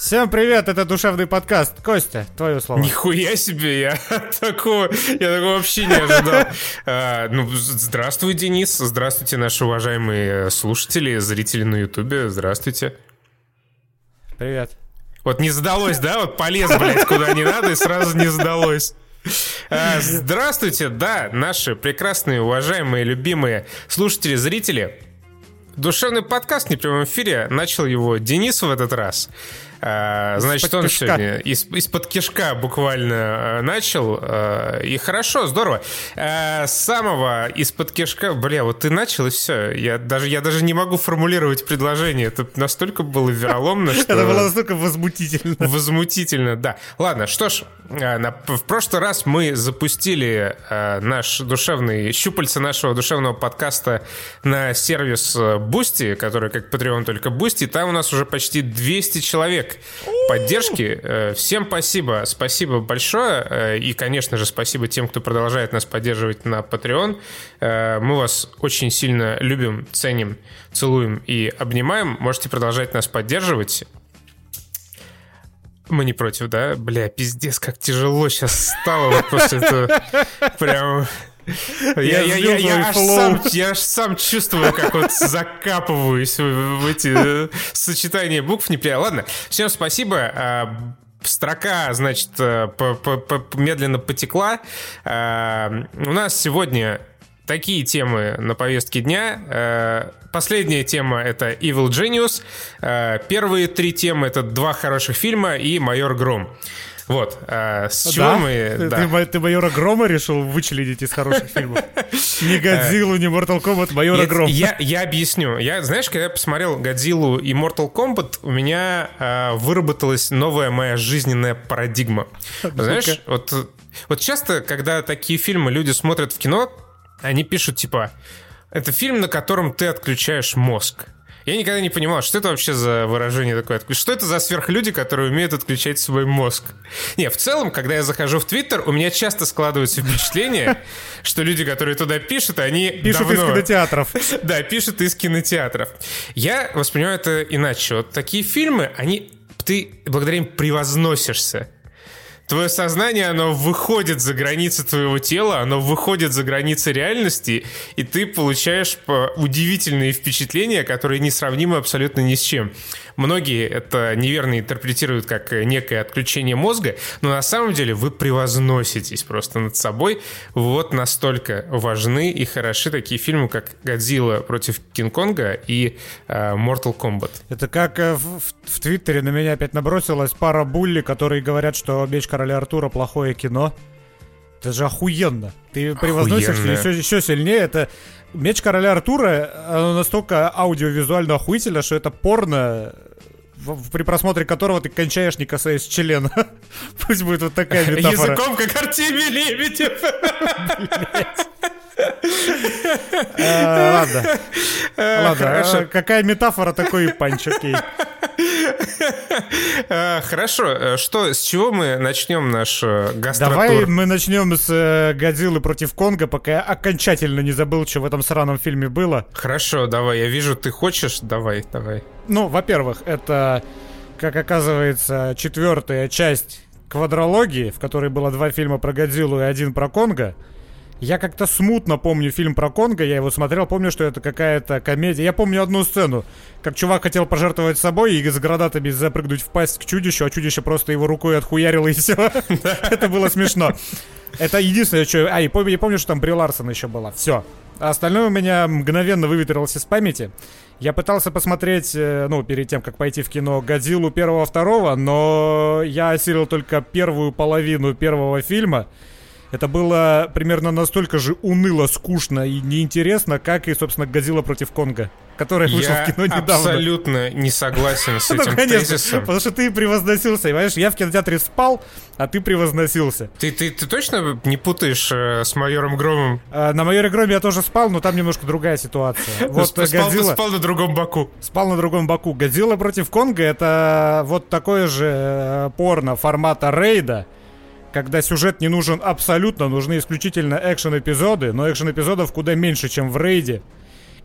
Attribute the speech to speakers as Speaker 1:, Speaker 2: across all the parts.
Speaker 1: Всем привет, это душевный подкаст. Костя, твое слово.
Speaker 2: Нихуя себе, я такого, я такого вообще не ожидал. А, ну, здравствуй, Денис, здравствуйте, наши уважаемые слушатели, зрители на Ютубе, здравствуйте.
Speaker 1: Привет.
Speaker 2: Вот не сдалось, да? Вот полез, блядь, куда не надо, и сразу не сдалось. А, здравствуйте, да, наши прекрасные, уважаемые, любимые слушатели, зрители. Душевный подкаст не в прямом эфире. Начал его Денис в этот раз. А, значит, он кишка. сегодня из, из-под кишка буквально э, начал. Э, и хорошо, здорово. Э, с самого из-под кишка... Бля, вот ты начал, и все. Я даже, я даже не могу формулировать предложение. Это настолько было вероломно, что...
Speaker 1: Это было настолько возмутительно.
Speaker 2: Возмутительно, да. Ладно, что ж, в прошлый раз мы запустили наш душевный... Щупальца нашего душевного подкаста на сервис Boosty, который как Patreon только Boosty. Там у нас уже почти 200 человек человек поддержки. Э, всем спасибо, спасибо большое. Э, и, конечно же, спасибо тем, кто продолжает нас поддерживать на Patreon. Э, мы вас очень сильно любим, ценим, целуем и обнимаем. Можете продолжать нас поддерживать. Мы не против, да? Бля, пиздец, как тяжело сейчас стало вот после этого. Прям... Я, я, я, я, аж сам, я аж сам чувствую, как вот закапываюсь в, эти э, сочетания букв неприятно. Ладно, всем спасибо. А, строка, значит, э, медленно потекла. А, у нас сегодня такие темы на повестке дня. Э, последняя тема — это Evil Genius. Первые три темы — это два хороших фильма и «Майор Гром». Вот. А, с чего да? мы...
Speaker 1: Ты, да. ты, ты майора Грома решил вычленить из хороших фильмов? Ни Годзиллу, ни Mortal Kombat, майора Грома.
Speaker 2: Я, я объясню. Я, знаешь, когда я посмотрел Годзиллу и Mortal Kombat, у меня а, выработалась новая моя жизненная парадигма. Знаешь, вот, вот часто, когда такие фильмы люди смотрят в кино, они пишут, типа, это фильм, на котором ты отключаешь мозг. Я никогда не понимал, что это вообще за выражение такое. Что это за сверхлюди, которые умеют отключать свой мозг? Не, в целом, когда я захожу в Твиттер, у меня часто складывается впечатление, что люди, которые туда пишут, они
Speaker 1: Пишут
Speaker 2: давно...
Speaker 1: из кинотеатров.
Speaker 2: Да, пишут из кинотеатров. Я воспринимаю это иначе. Вот такие фильмы, они... Ты благодаря им превозносишься твое сознание, оно выходит за границы твоего тела, оно выходит за границы реальности, и ты получаешь удивительные впечатления, которые несравнимы абсолютно ни с чем. Многие это неверно интерпретируют как некое отключение мозга, но на самом деле вы превозноситесь просто над собой. Вот настолько важны и хороши такие фильмы, как «Годзилла против Кинг-Конга» и э, «Mortal Kombat».
Speaker 1: Это как э, в, в Твиттере на меня опять набросилась пара булли, которые говорят, что «Меч короля Артура» плохое кино. Это же охуенно. Ты превозносишься еще, еще сильнее. Это Меч короля Артура, оно настолько аудиовизуально охуительно, что это порно, при просмотре которого ты кончаешь, не касаясь члена. Пусть будет вот такая метафора.
Speaker 2: Языком, как Артемий Лебедев.
Speaker 1: Э, ладно. Ладно, а какая метафора, такой панч, окей.
Speaker 2: Э, хорошо, э, что, с чего мы начнем наш гастротур?
Speaker 1: Давай мы начнем с Годзиллы против Конга, пока я окончательно не забыл, что в этом сраном фильме было.
Speaker 2: Хорошо, давай, я вижу, ты хочешь, давай, давай.
Speaker 1: Ну, во-первых, это, как оказывается, четвертая часть квадрологии, в которой было два фильма про Годзиллу и один про Конга. Я как-то смутно помню фильм про Конга, я его смотрел, помню, что это какая-то комедия. Я помню одну сцену, как чувак хотел пожертвовать собой и с гранатами запрыгнуть в пасть к чудищу, а чудище просто его рукой отхуярило и все. Это было смешно. Это единственное, что... А, и помню, я помню, что там Бри Ларсон еще была. Все. А остальное у меня мгновенно выветрилось из памяти. Я пытался посмотреть, э, ну, перед тем, как пойти в кино, Годзиллу первого-второго, но я осилил только первую половину первого фильма. Это было примерно настолько же уныло, скучно и неинтересно, как и, собственно, «Годзилла против Конга», которая вышла в кино недавно.
Speaker 2: абсолютно не согласен с ну, этим тезисом.
Speaker 1: потому что ты превозносился, понимаешь? Я в кинотеатре спал, а ты превозносился.
Speaker 2: Ты, ты, ты точно не путаешь э, с майором Громом?
Speaker 1: А, на майоре Громе я тоже спал, но там немножко другая ситуация.
Speaker 2: Вот спал, Годзилла... спал на другом боку.
Speaker 1: Спал на другом боку. «Годзилла против Конга» — это вот такое же э, порно формата рейда, когда сюжет не нужен абсолютно, нужны исключительно экшен-эпизоды, но экшен-эпизодов куда меньше, чем в рейде.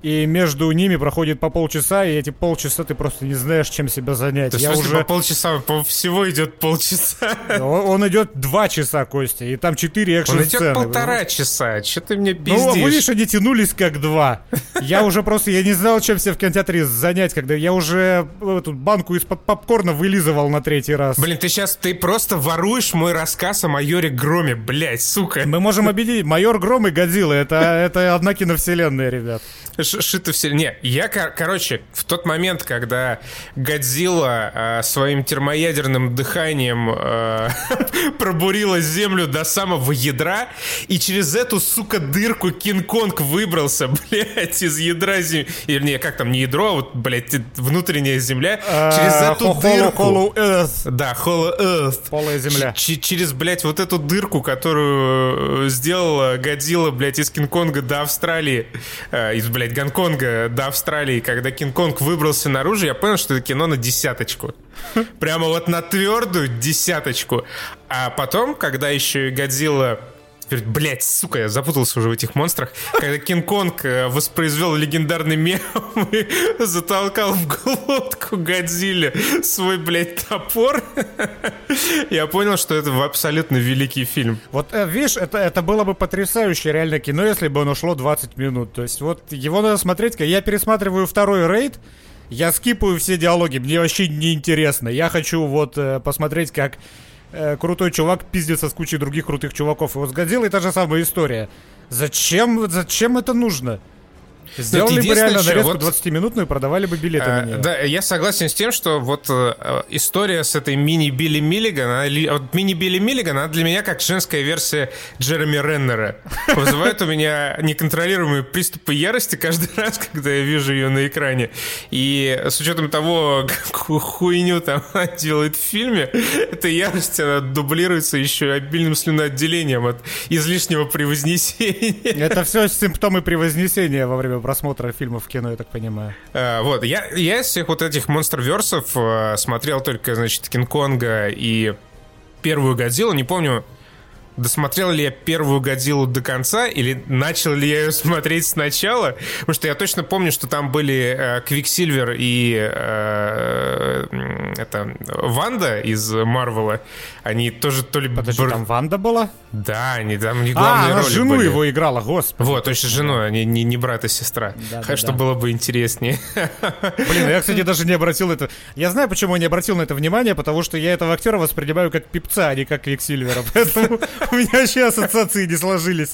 Speaker 1: И между ними проходит по полчаса, и эти полчаса ты просто не знаешь, чем себя занять.
Speaker 2: То
Speaker 1: я
Speaker 2: есть
Speaker 1: уже...
Speaker 2: по полчаса, по всего идет полчаса.
Speaker 1: Он, он идет два часа, Костя, и там четыре
Speaker 2: Он
Speaker 1: экшн-сцены.
Speaker 2: идет полтора часа. Че ты мне
Speaker 1: Ну,
Speaker 2: пиздишь?
Speaker 1: видишь, они тянулись как два. Я уже просто, я не знал, чем себя в кинотеатре занять, когда я уже эту банку из-под попкорна вылизывал на третий раз.
Speaker 2: Блин, ты сейчас, ты просто воруешь мой рассказ о майоре Громе, блядь, сука.
Speaker 1: Мы можем объединить. Майор Гром и Годзилла. Это, это одна киновселенная, ребят.
Speaker 2: Шито все. Не, я, кор- короче, в тот момент, когда Годзилла э, своим термоядерным дыханием э, пробурила землю до самого ядра, и через эту, сука, дырку Кинг-Конг выбрался, блядь, из ядра земли. Не, как там, не ядро, а вот, блядь, внутренняя земля. Через
Speaker 1: А,
Speaker 2: эту
Speaker 1: Hollow-
Speaker 2: дырку...
Speaker 1: Hollow Earth.
Speaker 2: Да, Hollow Earth.
Speaker 1: Полая земля.
Speaker 2: Через, блядь, вот эту дырку, которую э, сделала Годзилла, блядь, из Кинг-Конга до Австралии, э, из, блядь, Гонконга до Австралии, когда Кинг-Конг выбрался наружу, я понял, что это кино на десяточку. Прямо вот на твердую десяточку. А потом, когда еще и Годзилла Теперь, Блять, сука, я запутался уже в этих монстрах. Когда Кинг-Конг э, воспроизвел легендарный мем и затолкал в глотку Годзилле свой, блядь, топор, я понял, что это абсолютно великий фильм.
Speaker 1: Вот, э, видишь, это, это было бы потрясающее реально кино, если бы оно шло 20 минут. То есть вот его надо смотреть, я пересматриваю второй рейд, я скипаю все диалоги, мне вообще не интересно. Я хочу вот э, посмотреть, как э, крутой чувак пиздится с кучей других крутых чуваков. И вот с Годзиллой та же самая история. Зачем, зачем это нужно? Сделали бы реально нарезку
Speaker 2: вот-
Speaker 1: 20-минутную и продавали бы билеты на
Speaker 2: Э,
Speaker 1: нее.
Speaker 2: Да, я согласен с тем, что вот э, история с этой мини-Билли Миллиган, она вот мини-Билли Миллиган, она для меня как женская версия Джереми Реннера. Вызывает у меня неконтролируемые приступы ярости каждый раз, когда я вижу ее на экране. И с учетом того, какую хуйню там она делает в фильме, эта ярость, она дублируется еще обильным слюноотделением от излишнего превознесения.
Speaker 1: Это все симптомы превознесения во время просмотра фильмов в кино, я так понимаю.
Speaker 2: Э, Вот, я, я из всех вот этих монстр-версов э, смотрел только, значит, Кинг-Конга и первую Годзиллу. Не помню, досмотрел ли я первую Годзиллу до конца или начал ли я ее смотреть сначала. Потому что я точно помню, что там были э, Квиксильвер и э, это, Ванда из Marvel'а. Они тоже то ли...
Speaker 1: Подожди,
Speaker 2: бр-
Speaker 1: там Ванда была?
Speaker 2: Да, они там не
Speaker 1: А,
Speaker 2: главные
Speaker 1: она
Speaker 2: роли
Speaker 1: жену
Speaker 2: были.
Speaker 1: его играла, господи.
Speaker 2: Вот, точно жену, а не, не, не брат и сестра.
Speaker 1: Да,
Speaker 2: Хотя,
Speaker 1: да,
Speaker 2: что
Speaker 1: да.
Speaker 2: было бы интереснее.
Speaker 1: Блин, я, кстати, даже не обратил это... Я знаю, почему я не обратил на это внимание, потому что я этого актера воспринимаю как Пипца, а не как Квиксильвера. Поэтому у меня вообще ассоциации не сложились.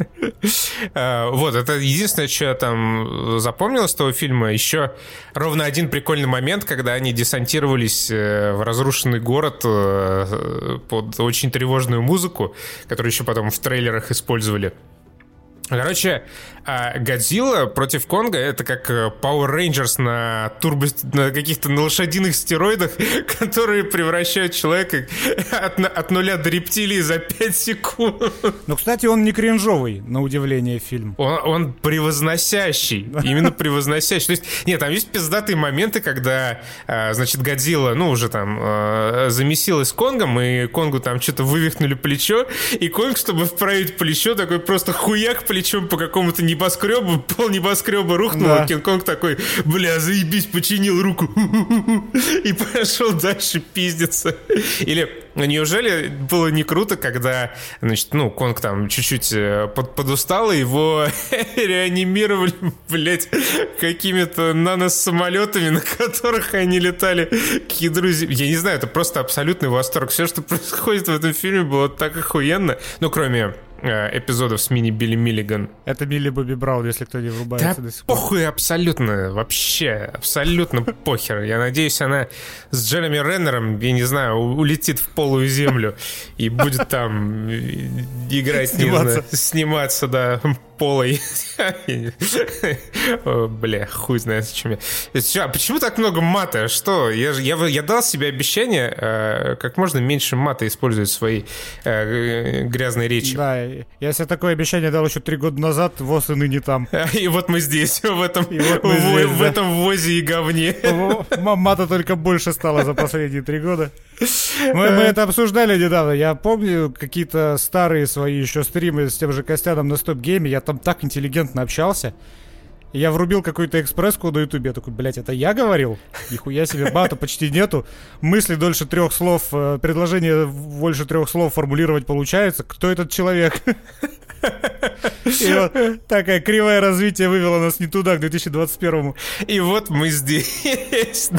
Speaker 2: Э, Вот, это единственное, что я там запомнил из того фильма. Еще ровно один прикольный момент, когда они десантировались э, в разрушенный город э, под очень тревожную музыку, которую еще потом в трейлерах использовали. Короче, а Годзилла против Конга это как э, Power Rangers на турбо... на каких-то на лошадиных стероидах, которые превращают человека от, от нуля до рептилии за 5 секунд.
Speaker 1: Но, кстати, он не кринжовый, на удивление, фильм.
Speaker 2: Он, он превозносящий. Именно превозносящий. То есть, нет, там есть пиздатые моменты, когда, э, значит, Годзилла, ну, уже там э, замесилась с Конгом, и Конгу там что-то вывихнули плечо, и Конг, чтобы вправить плечо, такой просто хуяк плечом по какому-то небоскребу, пол небоскреба рухнул,
Speaker 1: Да.
Speaker 2: а Кинг-Конг такой, бля, заебись, починил руку, и пошел дальше пиздиться. Или неужели было не круто, когда, значит, ну, Конг там чуть-чуть э, под, подустал, и его реанимировали, блядь, какими-то наносамолетами, на которых они летали к ядру Земли. Я не знаю, это просто абсолютный восторг. Все, что происходит в этом фильме, было так охуенно. Ну, кроме эпизодов с мини Билли Миллиган.
Speaker 1: Это Милли Бобби Браун, если кто не
Speaker 2: Да
Speaker 1: врубается до сих пор.
Speaker 2: похуй абсолютно, вообще, абсолютно похер. Я надеюсь, она с Джереми Реннером, я не знаю, улетит в полую землю и будет там э, играть, не
Speaker 1: Сниматься.
Speaker 2: знаю, сниматься, да, полой. Бля, хуй знает, зачем я. А почему так много мата? Что? Я, я, я дал себе обещание э, как можно меньше мата использовать в своей э, грязной речи.
Speaker 1: Да, я себе такое обещание дал еще три года назад, ВОЗ и ныне там.
Speaker 2: И вот мы здесь, в этом,
Speaker 1: И вот мы
Speaker 2: в,
Speaker 1: здесь,
Speaker 2: в
Speaker 1: да.
Speaker 2: этом возе и говне.
Speaker 1: Мама-то только больше стало за последние три года. Мы, мы это обсуждали недавно. Я помню какие-то старые свои еще стримы с тем же Костяном на Стоп Гейме. Я там так интеллигентно общался. Я врубил какой-то экспресс-код на ютубе. Я такой, блядь, это я говорил? Нихуя себе, бата почти нету. Мысли дольше трех слов, э, предложение больше трех слов формулировать получается. Кто этот человек? И вот такая кривое развитие вывело нас не туда, к 2021
Speaker 2: И вот мы здесь.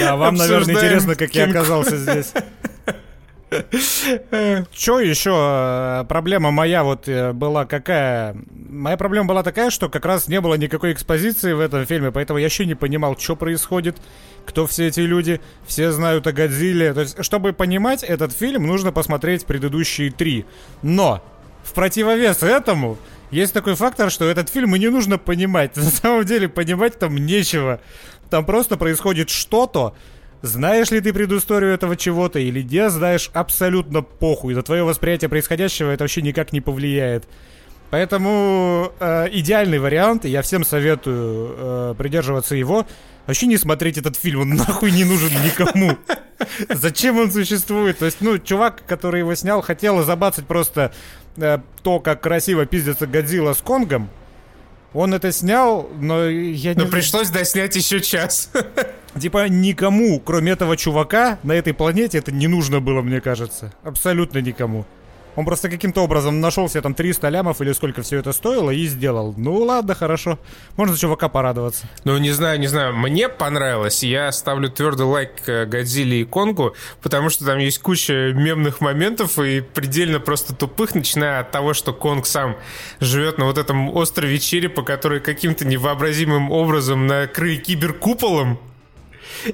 Speaker 1: Да, вам, наверное, интересно, как я оказался здесь. Че еще? Проблема моя вот э, была какая? Моя проблема была такая, что как раз не было никакой экспозиции в этом фильме, поэтому я еще не понимал, что происходит, кто все эти люди, все знают о Годзилле. То есть, чтобы понимать этот фильм, нужно посмотреть предыдущие три. Но в противовес этому есть такой фактор, что этот фильм и не нужно понимать. На самом деле понимать там нечего. Там просто происходит что-то, знаешь ли ты предысторию этого чего-то или не знаешь, абсолютно похуй. На твое восприятие происходящего это вообще никак не повлияет. Поэтому э, идеальный вариант, я всем советую э, придерживаться его. Вообще не смотреть этот фильм, он нахуй не нужен никому. Зачем он существует? То есть, ну, чувак, который его снял, хотел забацать просто э, то, как красиво пиздится Годзилла с Конгом. Он это снял, но я
Speaker 2: не... Но пришлось доснять еще час.
Speaker 1: Типа никому, кроме этого чувака, на этой планете это не нужно было, мне кажется. Абсолютно никому. Он просто каким-то образом нашел себе там 300 лямов или сколько все это стоило и сделал. Ну ладно, хорошо. Можно чувака порадоваться.
Speaker 2: Ну, не знаю, не знаю. Мне понравилось. Я ставлю твердый лайк э, Годзилле и Конгу, потому что там есть куча мемных моментов и предельно просто тупых, начиная от того, что Конг сам живет на вот этом острове Черепа, который каким-то невообразимым образом накрыли киберкуполом.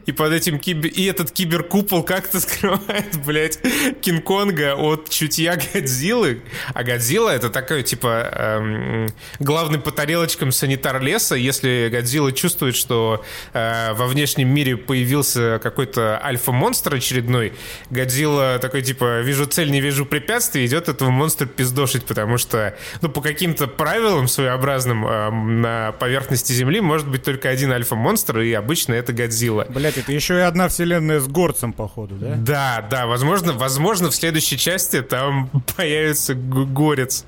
Speaker 2: И под этим кибер... И этот киберкупол как-то скрывает, блядь, Кинг-Конга от чутья Годзиллы. А Годзилла это такой, типа, эм, главный по тарелочкам санитар леса. Если Годзилла чувствует, что э, во внешнем мире появился какой-то альфа-монстр очередной, Годзилла такой, типа, вижу цель, не вижу препятствий, идет этого монстра пиздошить, потому что, ну, по каким-то правилам своеобразным э, на поверхности Земли может быть только один альфа-монстр, и обычно это Годзилла.
Speaker 1: Блять, это еще и одна вселенная с горцем, походу, да?
Speaker 2: Да, да, возможно, возможно, в следующей части там появится горец.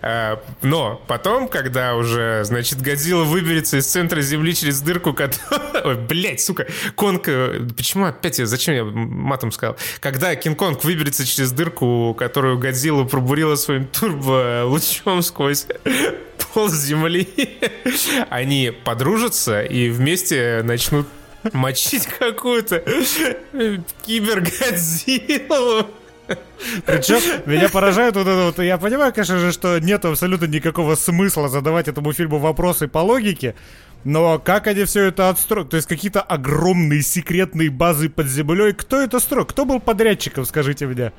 Speaker 2: А, но потом, когда уже, значит, Годзилла выберется из центра Земли через дырку, которая... Ой, блядь, сука, Конг... Э, почему опять я... Зачем я матом сказал? Когда Кинг-Конг выберется через дырку, которую Годзилла пробурила своим турбо-лучом сквозь пол Земли, они подружатся и вместе начнут мочить какую-то кибергодзиллу.
Speaker 1: Причем меня поражает вот это вот. Я понимаю, конечно же, что нет абсолютно никакого смысла задавать этому фильму вопросы по логике. Но как они все это отстроят? То есть какие-то огромные секретные базы под землей. Кто это строил? Кто был подрядчиком, скажите мне?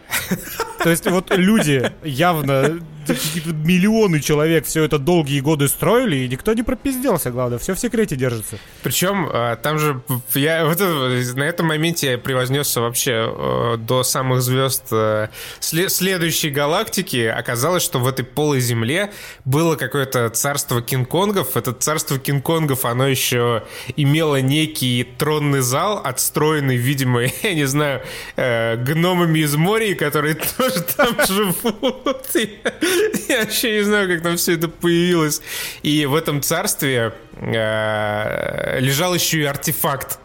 Speaker 1: То есть вот люди явно миллионы человек все это долгие годы строили, и никто не пропизделся, главное, все в секрете держится.
Speaker 2: Причем а, там же я вот на этом моменте я превознесся вообще э, до самых звезд э, следующей галактики. Оказалось, что в этой полой земле было какое-то царство Кинг-Конгов. Это царство Кинг-Конгов, оно еще имело некий тронный зал, отстроенный, видимо, я не знаю, э, гномами из моря, которые тоже там живут. Я вообще не знаю, как там все это появилось. И в этом царстве э, лежал еще и артефакт.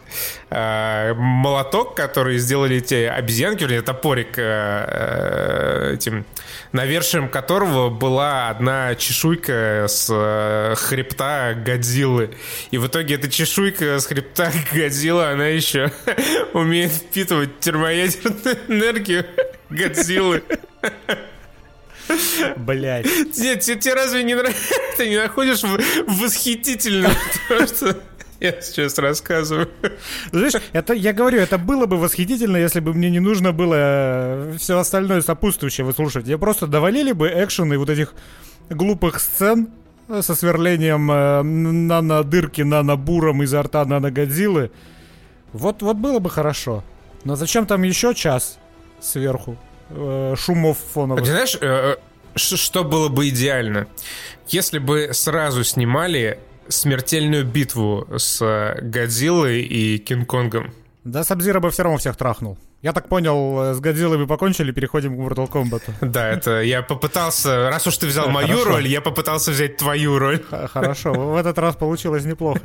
Speaker 2: Э, молоток, который сделали эти обезьянки, или топорик э, этим, навершием которого была одна чешуйка с хребта Годзиллы. И в итоге эта чешуйка с хребта Годзиллы, она еще умеет впитывать термоядерную энергию Годзиллы.
Speaker 1: Блять.
Speaker 2: Тебе, тебе разве не нравится? Ты не находишь восхитительным то, что я сейчас рассказываю.
Speaker 1: Знаешь, это, я говорю, это было бы восхитительно, если бы мне не нужно было э, все остальное сопутствующее выслушивать. Я просто довалили бы экшены вот этих глупых сцен со сверлением э, нано-дырки нано-буром изо рта нано-годзиллы. Вот, вот было бы хорошо. Но зачем там еще час сверху? Э, шумов фоновых.
Speaker 2: Ты знаешь, э, что было бы идеально? Если бы сразу снимали смертельную битву с Годзиллой и Кинг-Конгом.
Speaker 1: Да, Сабзира бы все равно всех трахнул. Я так понял, э, с Годзиллой покончили, переходим к Mortal Kombat.
Speaker 2: Да, это я попытался, раз уж ты взял мою роль, я попытался взять твою роль.
Speaker 1: Хорошо, в этот раз получилось неплохо.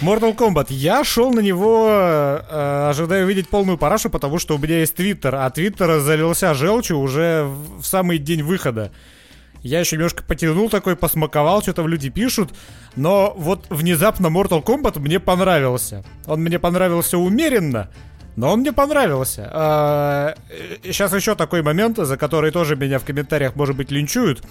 Speaker 1: Mortal Kombat. Я шел на него, э, ожидая увидеть полную парашу, потому что у меня есть Твиттер, а Твиттер залился желчью уже в самый день выхода. Я еще немножко потянул такой, посмаковал, что там люди пишут. Но вот внезапно Mortal Kombat мне понравился. Он мне понравился умеренно, но он мне понравился. А, сейчас еще такой момент, за который тоже меня в комментариях, может быть, линчуют.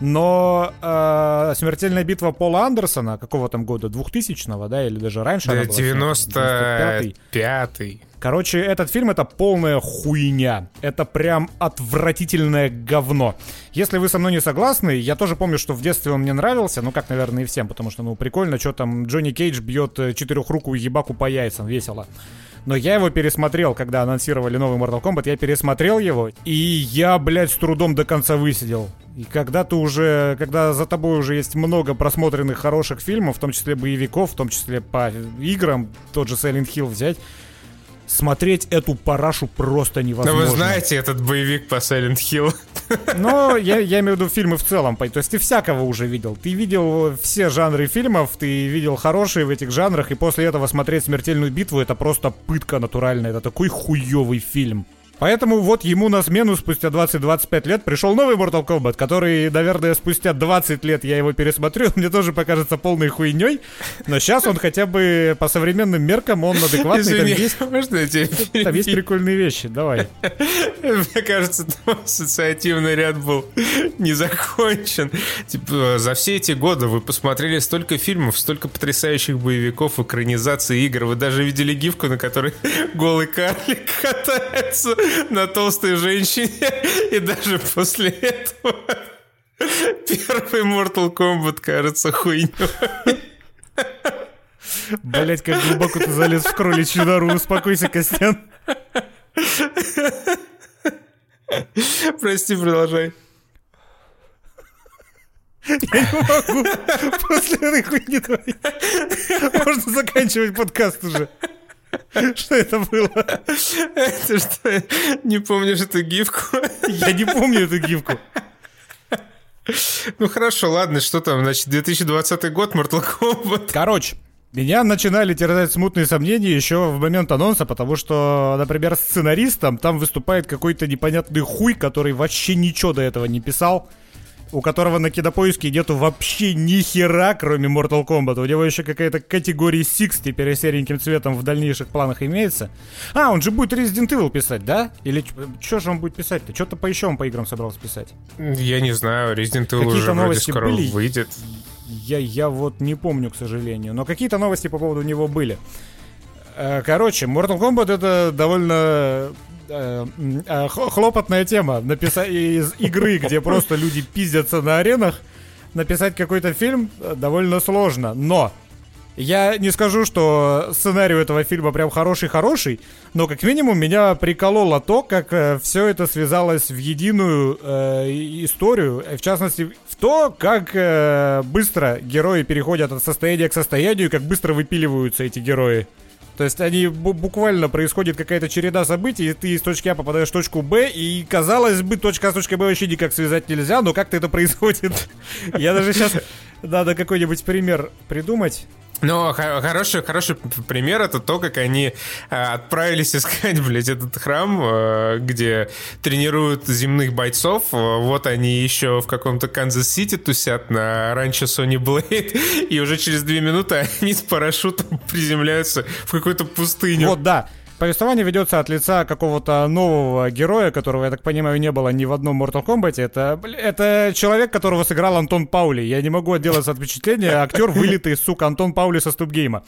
Speaker 1: Но э, смертельная битва Пола Андерсона, какого там года? 2000-го, да, или даже раньше?
Speaker 2: Да, 95-й.
Speaker 1: Короче, этот фильм это полная хуйня. Это прям отвратительное говно. Если вы со мной не согласны, я тоже помню, что в детстве он мне нравился, ну как, наверное, и всем, потому что, ну, прикольно, что там Джонни Кейдж бьет э, четырехрукую ебаку по яйцам, весело. Но я его пересмотрел, когда анонсировали новый Mortal Kombat, я пересмотрел его, и я, блядь, с трудом до конца высидел. И когда ты уже, когда за тобой уже есть много просмотренных хороших фильмов, в том числе боевиков, в том числе по играм, тот же Silent Hill взять, смотреть эту парашу просто невозможно.
Speaker 2: Но вы знаете этот боевик по Silent Hill.
Speaker 1: Но я, я имею в виду фильмы в целом. То есть ты всякого уже видел. Ты видел все жанры фильмов, ты видел хорошие в этих жанрах, и после этого смотреть «Смертельную битву» это просто пытка натуральная. Это такой хуёвый фильм. Поэтому вот ему на смену спустя 20-25 лет пришел новый Mortal Kombat, который, наверное, спустя 20 лет я его пересмотрю, мне тоже покажется полной хуйней, но сейчас он хотя бы по современным меркам, он адекватный. Извини, там есть, можно я тебе Там есть прикольные вещи, давай.
Speaker 2: Мне кажется, там ассоциативный ряд был не закончен. Типа, за все эти годы вы посмотрели столько фильмов, столько потрясающих боевиков, экранизаций игр, вы даже видели гифку, на которой голый карлик катается на толстой женщине. И даже после этого первый Mortal Kombat кажется хуйней.
Speaker 1: Блять, как глубоко ты залез в кроличью нору. Успокойся, Костян.
Speaker 2: Прости, продолжай.
Speaker 1: Я не могу после этой хуйни твоей. Можно заканчивать подкаст уже. Что это было?
Speaker 2: Это что, не помнишь эту гифку?
Speaker 1: Я не помню эту гифку.
Speaker 2: Ну хорошо, ладно, что там, значит, 2020 год, Mortal Kombat.
Speaker 1: Короче, меня начинали терзать смутные сомнения еще в момент анонса, потому что, например, сценаристом там выступает какой-то непонятный хуй, который вообще ничего до этого не писал у которого на кинопоиске нету вообще ни хера, кроме Mortal Kombat. У него еще какая-то категория Six теперь сереньким цветом в дальнейших планах имеется. А, он же будет Resident Evil писать, да? Или что же он будет писать-то? Что-то по еще он по играм собрался писать?
Speaker 2: Я не знаю, Resident Evil уже вроде скоро были? выйдет.
Speaker 1: Я, я вот не помню, к сожалению. Но какие-то новости по поводу него были. Э, короче, Mortal Kombat это довольно Э, э, хлопотная тема. Написать из игры, где просто люди пиздятся на аренах, написать какой-то фильм довольно сложно. Но я не скажу, что сценарий этого фильма прям хороший-хороший, но как минимум меня прикололо то, как все это связалось в единую э, историю, в частности в то, как э, быстро герои переходят от состояния к состоянию, как быстро выпиливаются эти герои. То есть они буквально происходит какая-то череда событий, и ты из точки А попадаешь в точку Б, и казалось бы, точка А с точкой Б вообще никак связать нельзя, но как-то это происходит. Я даже сейчас надо какой-нибудь пример придумать.
Speaker 2: Но хороший, хороший пример это то, как они э, отправились искать, блядь, этот храм, э, где тренируют земных бойцов. Вот они еще в каком-то Канзас-Сити тусят на ранчо Сони Блейд, и уже через две минуты они с парашютом приземляются в какую-то пустыню.
Speaker 1: Вот, да. Повествование ведется от лица какого-то нового героя, которого, я так понимаю, не было ни в одном Mortal Kombat. Это, это человек, которого сыграл Антон Паули. Я не могу отделаться от впечатления. Актер вылитый, сука, Антон Паули со StopGame.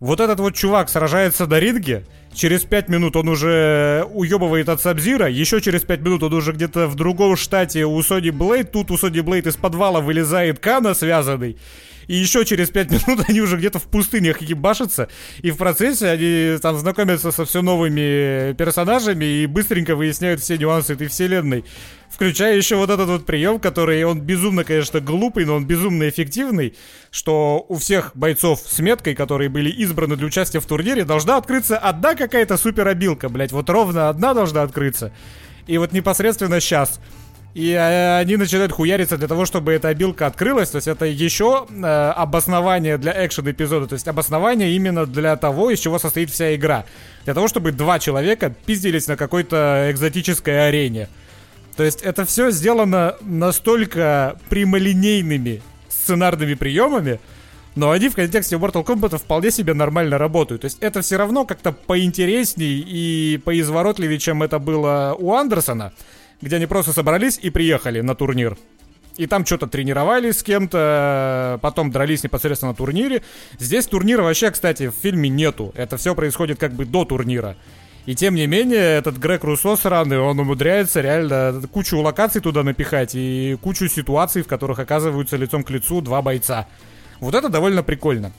Speaker 1: Вот этот вот чувак сражается до ринге, через 5 минут он уже уебывает от Сабзира, еще через 5 минут он уже где-то в другом штате у Сони Блейд, тут у Сони Блейд из подвала вылезает Кана связанный, и еще через 5 минут они уже где-то в пустынях ебашатся, и в процессе они там знакомятся со все новыми персонажами и быстренько выясняют все нюансы этой вселенной. Включая еще вот этот вот прием, который, он безумно, конечно, глупый, но он безумно эффективный, что у всех бойцов с меткой, которые были избраны для участия в турнире, должна открыться одна какая-то суперобилка, блять, вот ровно одна должна открыться. И вот непосредственно сейчас и э, они начинают хуяриться для того, чтобы эта обилка открылась. То есть это еще э, обоснование для экшен эпизода. То есть обоснование именно для того, из чего состоит вся игра. Для того, чтобы два человека пиздились на какой-то экзотической арене. То есть это все сделано настолько прямолинейными сценарными приемами, но они в контексте Mortal Kombat вполне себе нормально работают. То есть это все равно как-то поинтересней и поизворотливее, чем это было у Андерсона где они просто собрались и приехали на турнир. И там что-то тренировались с кем-то, потом дрались непосредственно на турнире. Здесь турнира вообще, кстати, в фильме нету. Это все происходит как бы до турнира. И тем не менее, этот Грег Руссо сраный, он умудряется реально кучу локаций туда напихать и кучу ситуаций, в которых оказываются лицом к лицу два бойца. Вот это довольно прикольно.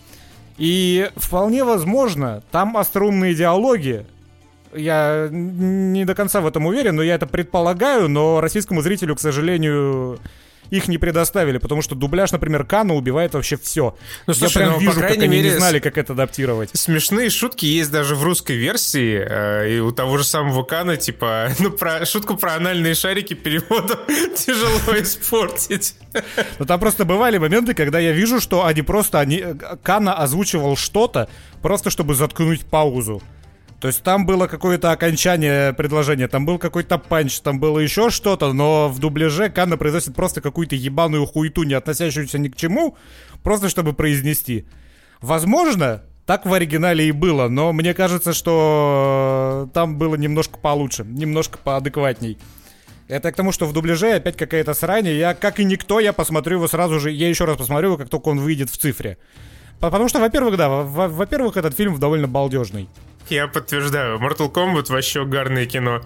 Speaker 1: И вполне возможно, там остроумные диалоги, я не до конца в этом уверен, но я это предполагаю, но российскому зрителю, к сожалению, их не предоставили, потому что дубляж, например, Кана убивает вообще все. Ну, слушай, Я прям ну, вижу, по как они мере, не знали, как это адаптировать.
Speaker 2: Смешные шутки есть даже в русской версии, э, и у того же самого Кана, типа, ну, про, шутку про анальные шарики переводом тяжело испортить.
Speaker 1: Ну, там просто бывали моменты, когда я вижу, что они просто, они, Кана озвучивал что-то, просто чтобы заткнуть паузу. То есть там было какое-то окончание предложения, там был какой-то панч, там было еще что-то, но в дубляже Канна произносит просто какую-то ебаную хуету, не относящуюся ни к чему, просто чтобы произнести. Возможно, так в оригинале и было, но мне кажется, что там было немножко получше, немножко поадекватней. Это к тому, что в дубляже опять какая-то срань, я, как и никто, я посмотрю его сразу же, я еще раз посмотрю его, как только он выйдет в цифре. Потому что, во-первых, да, во-первых, этот фильм довольно балдежный.
Speaker 2: Я подтверждаю, Mortal Kombat вообще угарное кино.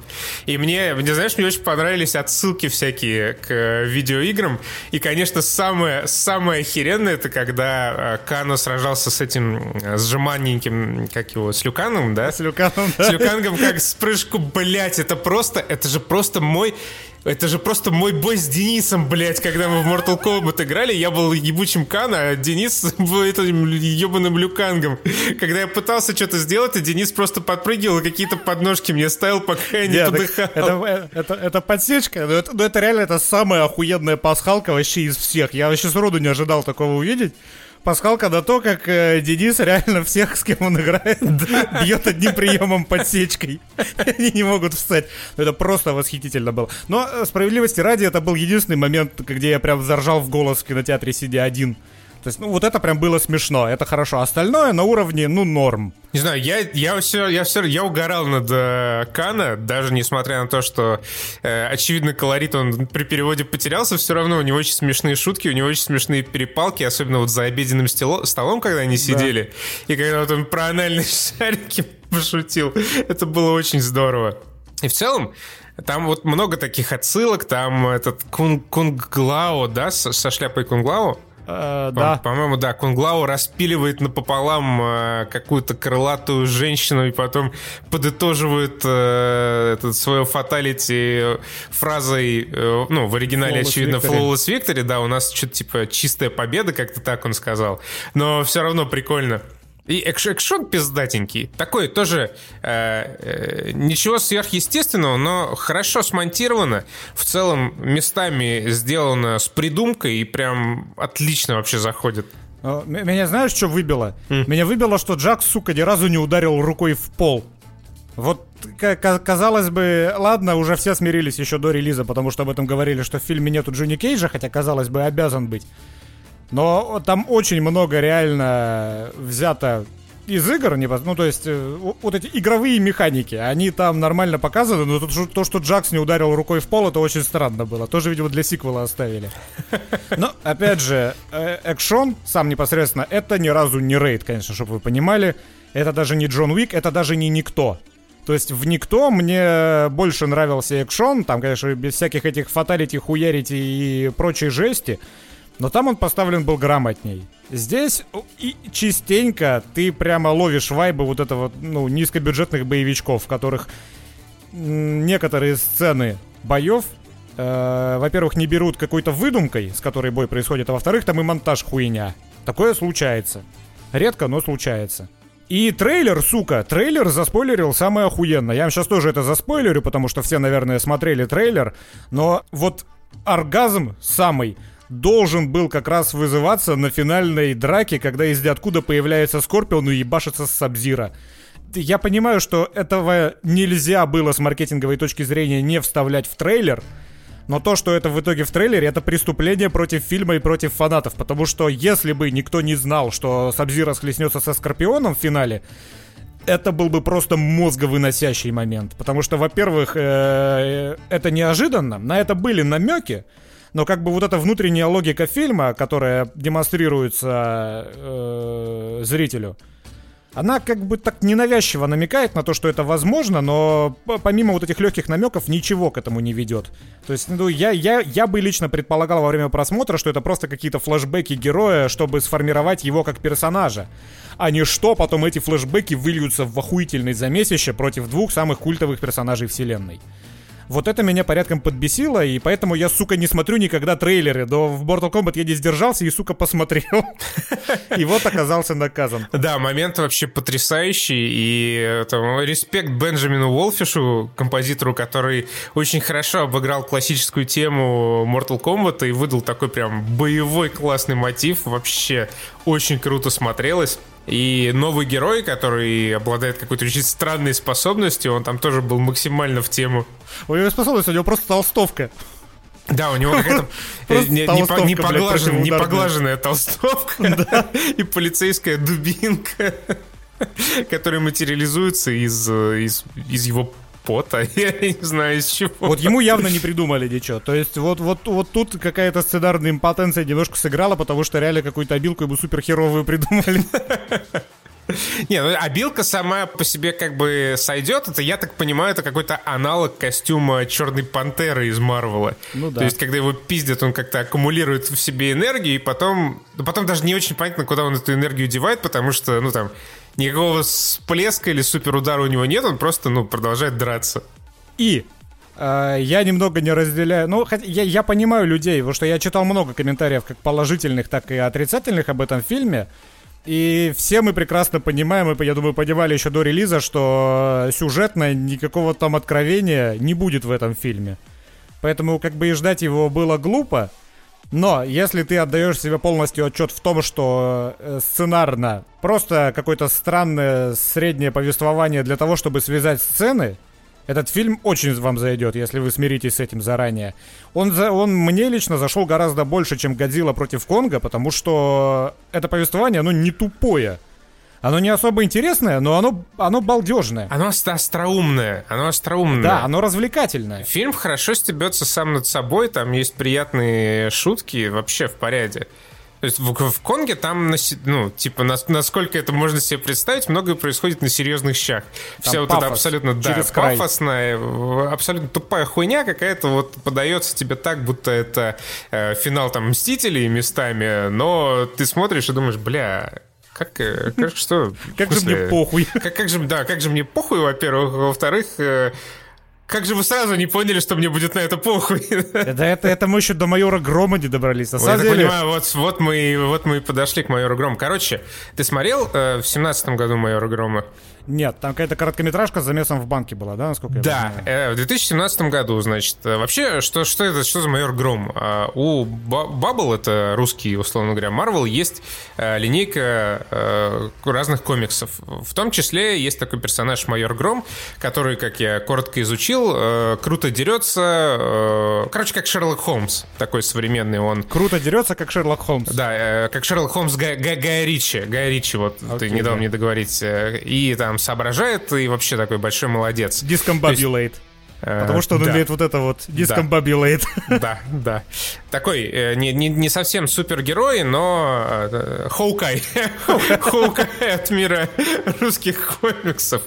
Speaker 2: И мне, мне, знаешь, мне очень понравились отсылки всякие к э, видеоиграм. И, конечно, самое, самое охеренное, это когда э, Кано сражался с этим, э, с жеманненьким, как его, с Люканом, да?
Speaker 1: С Люканом, да.
Speaker 2: С Люканом, как с прыжку, блять, это просто, это же просто мой это же просто мой бой с Денисом, блядь, когда мы в Mortal Kombat играли. Я был ебучим Кана, а Денис был этим ебаным Люкангом. Когда я пытался что-то сделать, и Денис просто подпрыгивал и какие-то подножки мне ставил, пока я не Нет, подыхал.
Speaker 1: Это, это, это подсечка, но это, но это реально это самая охуенная пасхалка вообще из всех. Я вообще сроду не ожидал такого увидеть пасхалка на то, как э, Денис реально всех, с кем он играет, бьет одним приемом подсечкой. Они не могут встать. Это просто восхитительно было. Но э, справедливости ради, это был единственный момент, где я прям заржал в голос в кинотеатре, сидя один. То есть, ну, вот это прям было смешно, это хорошо. Остальное на уровне, ну, норм.
Speaker 2: Не знаю, я, я все, я все, я угорал над э, Кана, даже несмотря на то, что, э, очевидно, колорит он при переводе потерялся, все равно у него очень смешные шутки, у него очень смешные перепалки, особенно вот за обеденным стело, столом, когда они сидели, да. и когда вот он про анальные шарики пошутил. Это было очень здорово. И в целом, там вот много таких отсылок, там этот Кунг, Кунглао, да, со, со шляпой Кунглао,
Speaker 1: Э, да.
Speaker 2: По-моему, да, Кунглау распиливает напополам э, какую-то крылатую женщину и потом подытоживает э, этот свое фаталити фразой, э, ну, в оригинале, Flawless очевидно, Victory. Flawless Victory, да, у нас что-то типа чистая победа, как-то так он сказал. Но все равно прикольно. И экшон пиздатенький. Такой тоже э, э, ничего сверхъестественного, но хорошо смонтировано. В целом местами сделано с придумкой и прям отлично вообще заходит.
Speaker 1: Меня знаешь, что выбило? Mm. Меня выбило, что Джак, сука, ни разу не ударил рукой в пол. Вот казалось бы, ладно, уже все смирились еще до релиза, потому что об этом говорили, что в фильме нету Джонни Кейджа, хотя, казалось бы, обязан быть. Но там очень много реально взято из игр, ну то есть э, вот эти игровые механики, они там нормально показаны, но то, что Джакс не ударил рукой в пол, это очень странно было. Тоже, видимо, для сиквела оставили. Но, опять же, э, экшон сам непосредственно, это ни разу не рейд, конечно, чтобы вы понимали. Это даже не Джон Уик, это даже не Никто. То есть в Никто мне больше нравился экшон, там, конечно, без всяких этих фаталити, хуярити и прочей жести. Но там он поставлен был грамотней. Здесь и частенько ты прямо ловишь вайбы вот этого, ну, низкобюджетных боевичков, в которых некоторые сцены боев э, во-первых, не берут какой-то выдумкой, с которой бой происходит, а во-вторых, там и монтаж хуйня. Такое случается. Редко, но случается. И трейлер, сука, трейлер заспойлерил самое охуенное. Я вам сейчас тоже это заспойлерю, потому что все, наверное, смотрели трейлер. Но вот оргазм самый должен был как раз вызываться на финальной драке, когда из ниоткуда появляется Скорпион и ебашится с Сабзира. Я понимаю, что этого нельзя было с маркетинговой точки зрения не вставлять в трейлер, но то, что это в итоге в трейлере, это преступление против фильма и против фанатов. Потому что если бы никто не знал, что Сабзира схлестнется со Скорпионом в финале, это был бы просто мозговыносящий момент. Потому что, во-первых, э, это неожиданно, на это были намеки, но как бы вот эта внутренняя логика фильма, которая демонстрируется э, зрителю, она как бы так ненавязчиво намекает на то, что это возможно, но помимо вот этих легких намеков ничего к этому не ведет. То есть, ну, я, я, я бы лично предполагал во время просмотра, что это просто какие-то флэшбэки героя, чтобы сформировать его как персонажа. А не что потом эти флэшбэки выльются в охуительный замесище против двух самых культовых персонажей вселенной. Вот это меня порядком подбесило, и поэтому я, сука, не смотрю никогда трейлеры. Но в Mortal Kombat я не сдержался и, сука, посмотрел. И вот оказался наказан.
Speaker 2: Да, момент вообще потрясающий. И там, респект Бенджамину Уолфишу, композитору, который очень хорошо обыграл классическую тему Mortal Kombat и выдал такой прям боевой классный мотив. Вообще очень круто смотрелось. И новый герой, который обладает какой-то очень странной способностью, он там тоже был максимально в тему.
Speaker 1: У него способность, у него просто толстовка.
Speaker 2: Да, у него какая-то непоглаженная толстовка и полицейская дубинка, которая материализуется из, из, из его пота, я не знаю из чего.
Speaker 1: Вот ему явно не придумали ничего. То есть вот, вот, вот тут какая-то сценарная импотенция немножко сыграла, потому что реально какую-то обилку ему суперхеровую придумали.
Speaker 2: Не, ну обилка сама по себе как бы сойдет. Это, я так понимаю, это какой-то аналог костюма Черной Пантеры из Марвела. Ну да. То есть, когда его пиздят, он как-то аккумулирует в себе энергию, и потом... Ну, потом даже не очень понятно, куда он эту энергию девает, потому что, ну там, никакого всплеска или суперудара у него нет, он просто, ну, продолжает драться.
Speaker 1: И э, я немного не разделяю. Ну, я, я понимаю людей, потому что я читал много комментариев, как положительных, так и отрицательных об этом фильме. И все мы прекрасно понимаем, и, я думаю, понимали еще до релиза, что сюжетно никакого там откровения не будет в этом фильме. Поэтому как бы и ждать его было глупо. Но если ты отдаешь себе полностью отчет в том, что э, сценарно просто какое-то странное среднее повествование для того, чтобы связать сцены, этот фильм очень вам зайдет, если вы смиритесь с этим заранее. Он, за, он мне лично зашел гораздо больше, чем «Годзилла против Конга», потому что это повествование, оно не тупое. Оно не особо интересное, но оно, оно балдежное.
Speaker 2: Оно остроумное. Оно остроумное.
Speaker 1: Да, оно развлекательное.
Speaker 2: Фильм хорошо стебется сам над собой, там есть приятные шутки, вообще в порядке. То есть в, в Конге там, ну, типа, нас, насколько это можно себе представить, многое происходит на серьезных щах. Там Вся пафос, вот эта абсолютно, да, пафосная, абсолютно тупая хуйня какая-то вот подается тебе так, будто это э, финал там Мстителей местами, но ты смотришь и думаешь, бля, как, э, как что?
Speaker 1: Как же мне похуй.
Speaker 2: Как, как же, да, как же мне похуй, во-первых. Во-вторых, э, как же вы сразу не поняли, что мне будет на это похуй?
Speaker 1: Это, это, это мы еще до майора Грома не добрались. На
Speaker 2: самом деле... понимаю, вот, вот, мы, вот мы и подошли к майору Грому. Короче, ты смотрел э, в семнадцатом году майора Грома?
Speaker 1: Нет, там какая-то короткометражка с замесом в банке была, да, насколько я
Speaker 2: да, понимаю? Да, э, в 2017 году, значит. Э, вообще, что, что это, что за майор Гром? А, у Bubble, это русский, условно говоря, Marvel, есть э, линейка разных комиксов. В том числе есть такой персонаж майор Гром, который, как я коротко изучил, круто дерется, короче, как Шерлок Холмс, такой современный он.
Speaker 1: Круто дерется, как Шерлок Холмс.
Speaker 2: Да, как Шерлок Холмс Гая, Гая Ричи. Гая Ричи, вот okay, ты не дал да. мне договорить. И там соображает и вообще такой большой молодец.
Speaker 1: Дискомбабилейт. Потому что он да. умеет вот это вот дискомбабилейт.
Speaker 2: Да, да. Такой э, не, не, не совсем супергерой, но э, Хоукай. Хоукай от мира русских комиксов.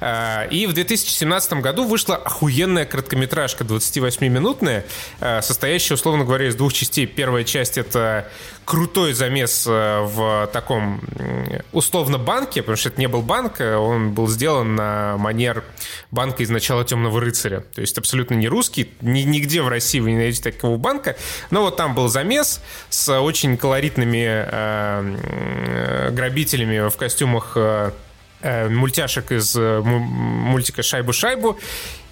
Speaker 2: Э, и в 2017 году вышла охуенная короткометражка 28-минутная, э, состоящая, условно говоря, из двух частей. Первая часть — это крутой замес э, в таком условно банке, потому что это не был банк, он был сделан на манер банка из начала Темного рыцаря. То есть абсолютно не русский. Ни, нигде в России вы не найдете такого банка. Но вот там был замес с очень колоритными э, грабителями в костюмах э, э мультяшек из э, мультика «Шайбу-шайбу».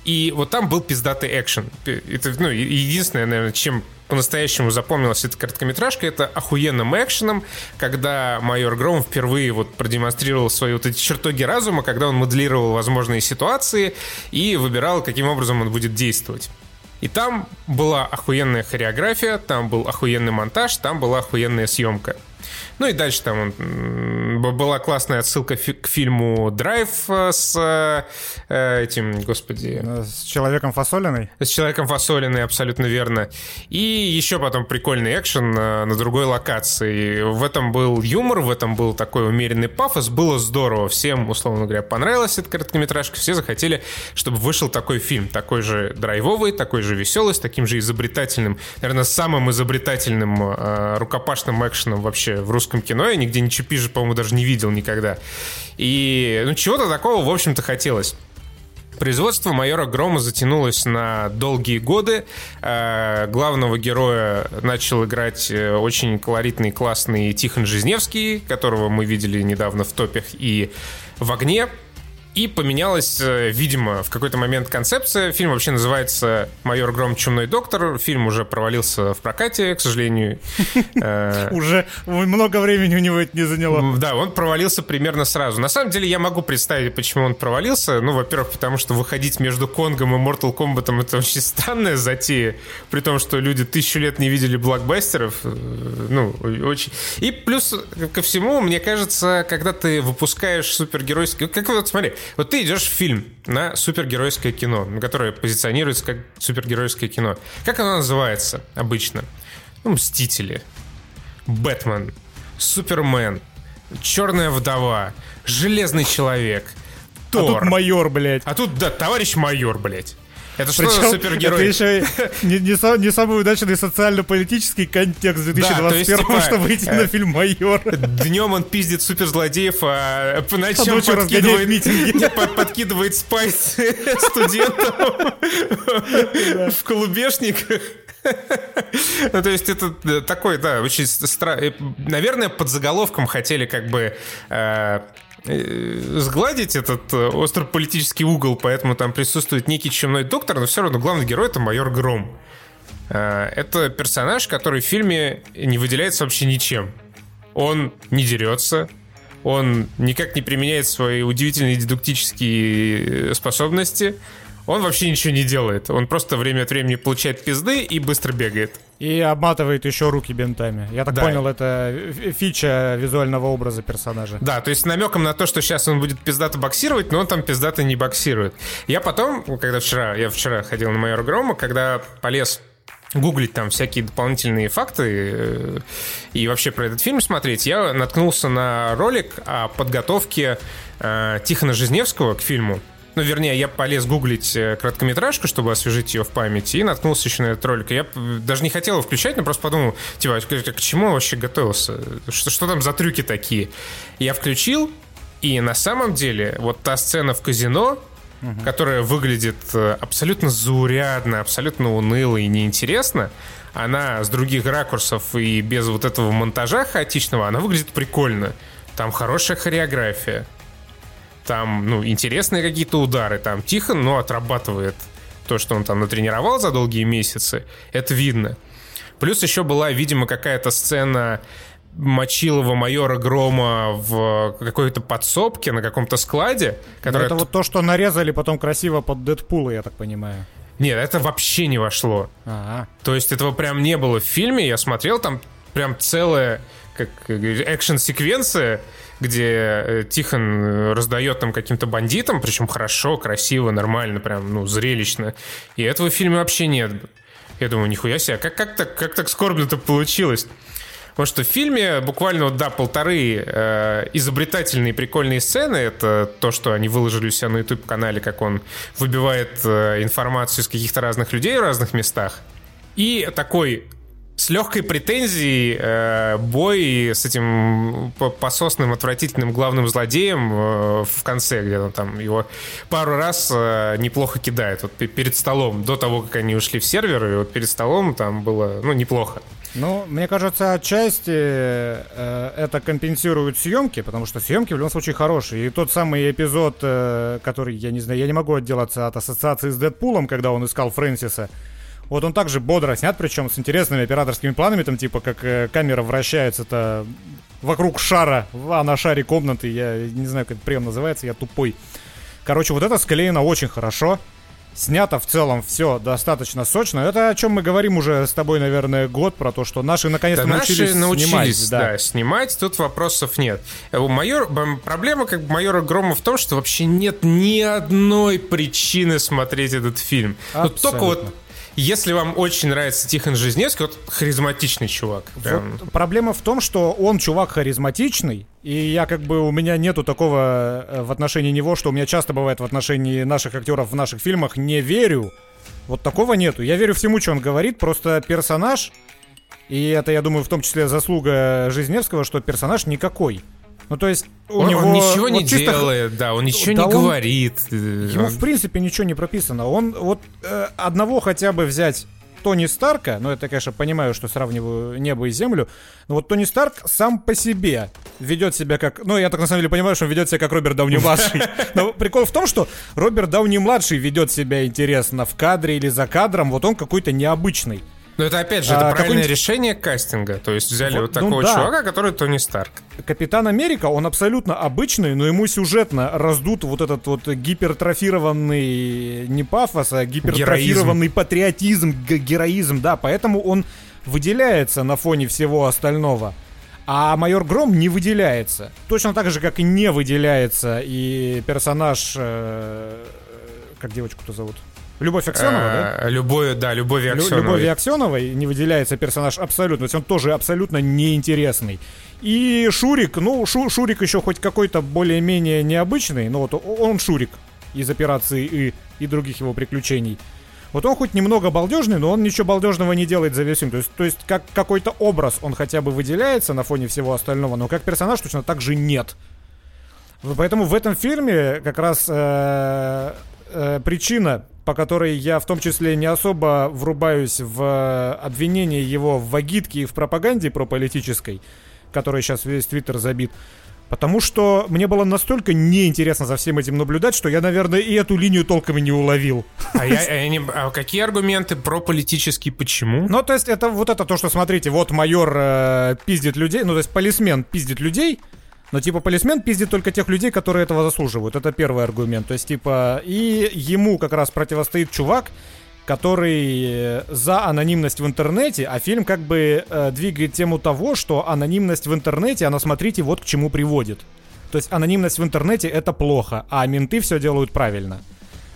Speaker 2: И вот там был пиздатый экшен. Это, ну, единственное, наверное, чем по-настоящему запомнилась эта короткометражка, это охуенным экшеном, когда майор Гром впервые вот продемонстрировал свои вот эти чертоги разума, когда он моделировал возможные ситуации и выбирал, каким образом он будет действовать. И там была охуенная хореография, там был охуенный монтаж, там была охуенная съемка. Ну и дальше там была классная отсылка к фильму «Драйв» э, с э, этим, господи...
Speaker 1: С человеком фасолиной?
Speaker 2: С человеком фасолиной, абсолютно верно. И еще потом прикольный экшен на, другой локации. В этом был юмор, в этом был такой умеренный пафос. Было здорово. Всем, условно говоря, понравилась эта короткометражка. Все захотели, чтобы вышел такой фильм. Такой же драйвовый, такой же веселый, с таким же изобретательным, наверное, самым изобретательным э, рукопашным экшеном вообще в русском кино. Я нигде не чипижи, по-моему, даже не видел никогда. И ну, чего-то такого, в общем-то, хотелось. Производство майора Грома затянулось на долгие годы. Э, главного героя начал играть э, очень колоритный, классный Тихон Жизневский, которого мы видели недавно в топях и в огне. И поменялась, э, видимо, в какой-то момент концепция. Фильм вообще называется «Майор Гром. Чумной доктор». Фильм уже провалился в прокате, к сожалению.
Speaker 1: Э, уже много времени у него это не заняло.
Speaker 2: Да, он провалился примерно сразу. На самом деле я могу представить, почему он провалился. Ну, во-первых, потому что выходить между Конгом и Mortal Kombat это очень странная затея. При том, что люди тысячу лет не видели блокбастеров. Э, ну, очень... И плюс ко всему, мне кажется, когда ты выпускаешь супергеройский... Как вот, смотри, вот ты идешь в фильм на супергеройское кино, которое позиционируется как супергеройское кино. Как оно называется обычно? Ну, Мстители, Бэтмен, Супермен, Черная вдова, Железный человек, Тор.
Speaker 1: А тут майор, блядь.
Speaker 2: А тут, да, товарищ майор, блядь. Это что Причем, супергерой?
Speaker 1: Это еще не, не, не самый удачный социально-политический контекст 2021, да, есть, типа, чтобы э, на фильм «Майор».
Speaker 2: Днем он пиздит суперзлодеев, а по ночам подкидывает, митинги. Под, подкидывает спайс студентам в колубешниках. Ну, то есть это такой, да, очень странно. Э, наверное, под заголовком хотели как бы э, Э, сгладить этот э, острый политический угол, поэтому там присутствует некий чумной доктор, но все равно главный герой — это майор Гром. Э, это персонаж, который в фильме не выделяется вообще ничем. Он не дерется, он никак не применяет свои удивительные дедуктические способности, он вообще ничего не делает. Он просто время от времени получает пизды и быстро бегает.
Speaker 1: И обматывает еще руки бинтами. Я так да. понял, это фича визуального образа персонажа.
Speaker 2: Да, то есть намеком на то, что сейчас он будет пиздато боксировать, но он там пиздато не боксирует. Я потом, когда вчера, я вчера ходил на майор Грома, когда полез гуглить там всякие дополнительные факты э, и вообще про этот фильм смотреть, я наткнулся на ролик о подготовке э, Тихона Жизневского к фильму. Ну, вернее, я полез гуглить э, короткометражку, чтобы освежить ее в памяти, и наткнулся еще на этот ролик. Я даже не хотел его включать, но просто подумал, типа, к чему вообще готовился? Что, что там за трюки такие? Я включил, и на самом деле вот та сцена в казино, угу. которая выглядит э, абсолютно заурядно, абсолютно уныло и неинтересно, она с других ракурсов и без вот этого монтажа хаотичного, она выглядит прикольно. Там хорошая хореография там, ну, интересные какие-то удары. Там Тихон, ну, отрабатывает то, что он там натренировал за долгие месяцы. Это видно. Плюс еще была, видимо, какая-то сцена Мочилова майора Грома в какой-то подсобке на каком-то складе.
Speaker 1: Которая... Это вот то, что нарезали потом красиво под Дэдпула, я так понимаю.
Speaker 2: Нет, это вообще не вошло. А-а. То есть этого прям не было в фильме. Я смотрел, там прям целая как экшн-секвенция где э, Тихон э, раздает там каким-то бандитам, причем хорошо, красиво, нормально, прям, ну, зрелищно. И этого в фильме вообще нет. Я думаю, нихуя себе, как, как, так, как так скорбно-то получилось? Потому что в фильме буквально, да, полторы э, изобретательные прикольные сцены. Это то, что они выложили у себя на YouTube-канале, как он выбивает э, информацию из каких-то разных людей в разных местах. И такой с легкой претензией э, бой с этим пососным, отвратительным главным злодеем э, в конце, где он там его пару раз э, неплохо кидает. Вот перед столом, до того, как они ушли в сервер, и вот перед столом там было, ну, неплохо.
Speaker 1: Ну, мне кажется, отчасти э, это компенсирует съемки, потому что съемки в любом случае хорошие. И тот самый эпизод, э, который, я не знаю, я не могу отделаться от ассоциации с Дэдпулом, когда он искал Фрэнсиса. Вот он также бодро снят, причем с интересными операторскими планами, там типа как э, камера вращается-то вокруг шара, а на шаре комнаты, я не знаю, как это прием называется, я тупой. Короче, вот это склеено очень хорошо. Снято в целом все достаточно сочно. Это о чем мы говорим уже с тобой, наверное, год про то, что наши наконец-то
Speaker 2: да,
Speaker 1: научились,
Speaker 2: наши научились
Speaker 1: снимать.
Speaker 2: Да. да, снимать, тут вопросов нет. У майор, проблема как бы майора Грома в том, что вообще нет ни одной причины смотреть этот фильм. Вот только вот если вам очень нравится Тихон Жизневский, вот харизматичный чувак.
Speaker 1: Прям. Вот проблема в том, что он чувак харизматичный, и я как бы у меня нету такого э, в отношении него, что у меня часто бывает в отношении наших актеров в наших фильмах, не верю. Вот такого нету. Я верю всему, что он говорит, просто персонаж, и это, я думаю, в том числе заслуга Жизневского, что персонаж никакой. Ну, то есть у
Speaker 2: он,
Speaker 1: него...
Speaker 2: Он ничего не чисто... делает, да, он ничего да не он... говорит.
Speaker 1: Ему, в принципе, ничего не прописано. Он вот э, одного хотя бы взять Тони Старка, ну это, конечно, понимаю, что сравниваю небо и землю, но вот Тони Старк сам по себе ведет себя как... Ну, я так на самом деле понимаю, что он ведет себя как Роберт Дауни-младший. Но прикол в том, что Роберт Дауни-младший ведет себя интересно в кадре или за кадром, вот он какой-то необычный.
Speaker 2: Но это опять же, это а, правильное решение кастинга. То есть взяли вот, вот такого ну, да. чувака, который Тони Старк.
Speaker 1: Капитан Америка, он абсолютно обычный, но ему сюжетно раздут вот этот вот гипертрофированный не пафос, а гипертрофированный героизм. патриотизм, героизм, да, поэтому он выделяется на фоне всего остального. А майор Гром не выделяется. Точно так же, как и не выделяется и персонаж... Э, как девочку-то зовут? Любовь Аксенова, да?
Speaker 2: Э, любовь, да, Любовь Аксеновой.
Speaker 1: Любовь Аксеновой не выделяется персонаж абсолютно, то есть он тоже абсолютно неинтересный. И Шурик, ну, Шу, Шурик еще хоть какой-то более-менее необычный, но вот он Шурик из операции И и других его приключений. Вот он хоть немного балдежный, но он ничего балдежного не делает за весь фильм. То есть, то есть как какой-то образ он хотя бы выделяется на фоне всего остального, но как персонаж точно так же нет. Поэтому в этом фильме как раз э, э, причина по которой я в том числе не особо врубаюсь в э, обвинение его в вагитке и в пропаганде прополитической, которой сейчас весь Твиттер забит. Потому что мне было настолько неинтересно за всем этим наблюдать, что я, наверное, и эту линию толком и не уловил.
Speaker 2: А, я, а, я не, а какие аргументы про политический почему?
Speaker 1: Ну, то есть это вот это то, что, смотрите, вот майор э, пиздит людей, ну, то есть полисмен пиздит людей, но, типа, полисмен пиздит только тех людей, которые этого заслуживают. Это первый аргумент. То есть, типа, и ему как раз противостоит чувак, который э, за анонимность в интернете, а фильм как бы э, двигает тему того, что анонимность в интернете, она, смотрите, вот к чему приводит. То есть анонимность в интернете это плохо, а менты все делают правильно.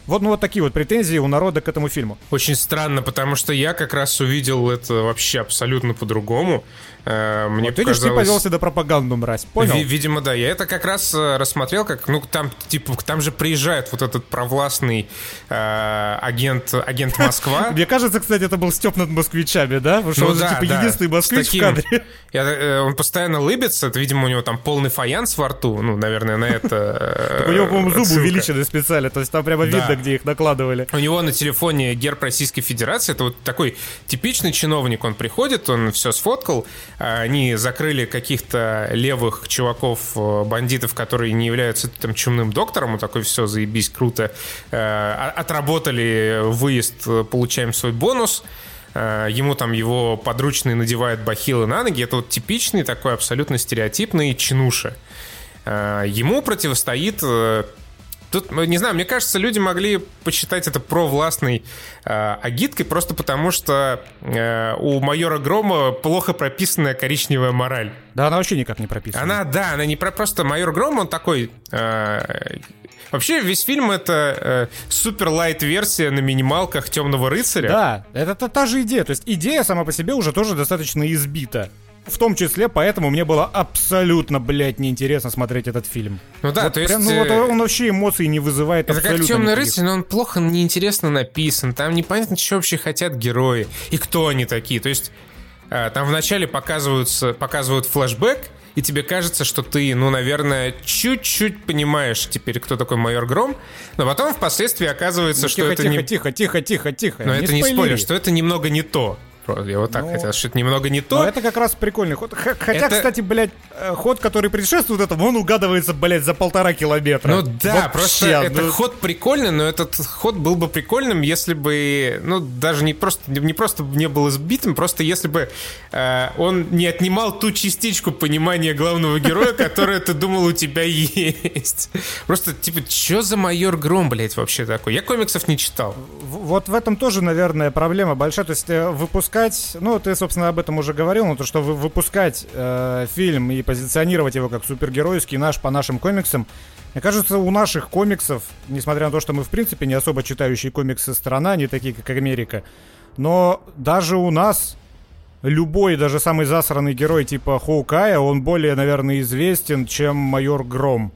Speaker 1: Вот, ну, вот такие вот претензии у народа к этому фильму.
Speaker 2: Очень странно, потому что я как раз увидел это вообще абсолютно по-другому.
Speaker 1: Э, мне вот показалось... видишь, ты повел себя пропаганду, мразь, понял?
Speaker 2: В- видимо, да. Я это как раз э, рассмотрел, как, ну, там, типа, там же приезжает вот этот провластный э, агент, агент Москва.
Speaker 1: Мне кажется, кстати, это был Степ над москвичами, да? Потому что ну, он да, же, типа, да. единственный москвич в кадре.
Speaker 2: Я, э, он постоянно лыбится, это, видимо, у него там полный фаянс во рту, ну, наверное, на это
Speaker 1: У него, по-моему, зубы увеличены специально, то есть там прямо видно, где их накладывали.
Speaker 2: У него на телефоне герб Российской Федерации, это вот такой типичный чиновник, он приходит, он все сфоткал, они закрыли каких-то левых чуваков, э, бандитов, которые не являются там чумным доктором, вот такой все, заебись, круто, э, отработали выезд, получаем свой бонус, э, ему там его подручный надевает бахилы на ноги, это вот типичный такой абсолютно стереотипный чинуша. Ему противостоит Тут, ну, не знаю, мне кажется, люди могли посчитать это провластной э, агиткой просто потому, что э, у майора Грома плохо прописанная коричневая мораль.
Speaker 1: Да, она вообще никак не прописана.
Speaker 2: Она, да, она не про... Просто майор Гром, он такой... Э, Вообще весь фильм это э, супер лайт версия на минималках Темного рыцаря.
Speaker 1: Да, это та, та же идея. То есть идея сама по себе уже тоже достаточно избита. В том числе поэтому мне было абсолютно, блядь, неинтересно смотреть этот фильм.
Speaker 2: Ну да,
Speaker 1: вот
Speaker 2: то есть... Прям,
Speaker 1: ну вот э, он вообще эмоций не вызывает
Speaker 2: Это
Speaker 1: абсолютно
Speaker 2: как «Темный рыцарь», но он плохо, неинтересно написан. Там непонятно, что вообще хотят герои. И кто они такие. То есть э, там вначале показываются, показывают флешбэк, и тебе кажется, что ты, ну, наверное, чуть-чуть понимаешь теперь, кто такой майор Гром, но потом впоследстви оказывается,
Speaker 1: Ну,
Speaker 2: что
Speaker 1: тихо,
Speaker 2: это
Speaker 1: тихо,
Speaker 2: не...
Speaker 1: тихо, тихо, тихо, тихо.
Speaker 2: Но это не
Speaker 1: спойлери.
Speaker 2: спойлер, что это немного не то. Просто Я вот так
Speaker 1: Ну,
Speaker 2: хотел, что это немного не
Speaker 1: Но
Speaker 2: то.
Speaker 1: это как раз прикольный ход. Х- Хотя,
Speaker 2: Это-
Speaker 1: кстати, блядь, э, ход, который предшествует этому, он угадывается, блядь, за полтора километра.
Speaker 2: Ну да,
Speaker 1: Вообще,
Speaker 2: просто
Speaker 1: ну,
Speaker 2: этот ход прикольный, но этот ход был бы прикольным, если бы, ну, даже не просто не просто не был избитым, просто если бы э, он не отнимал ту частичку понимания главного героя, которая ты думал у тебя есть. Просто, типа, что за майор Гром, блядь, вообще такой? Я комиксов не читал.
Speaker 1: Вот в этом тоже, наверное, проблема большая. То есть э, выпускать, ну, ты, собственно, об этом уже говорил, но то, что вы- выпускать э, фильм и позиционировать его как супергеройский наш по нашим комиксам, мне кажется, у наших комиксов, несмотря на то, что мы, в принципе, не особо читающие комиксы страна, не такие, как Америка, но даже у нас любой, даже самый засранный герой типа Хоукая, он более, наверное, известен, чем майор Гром.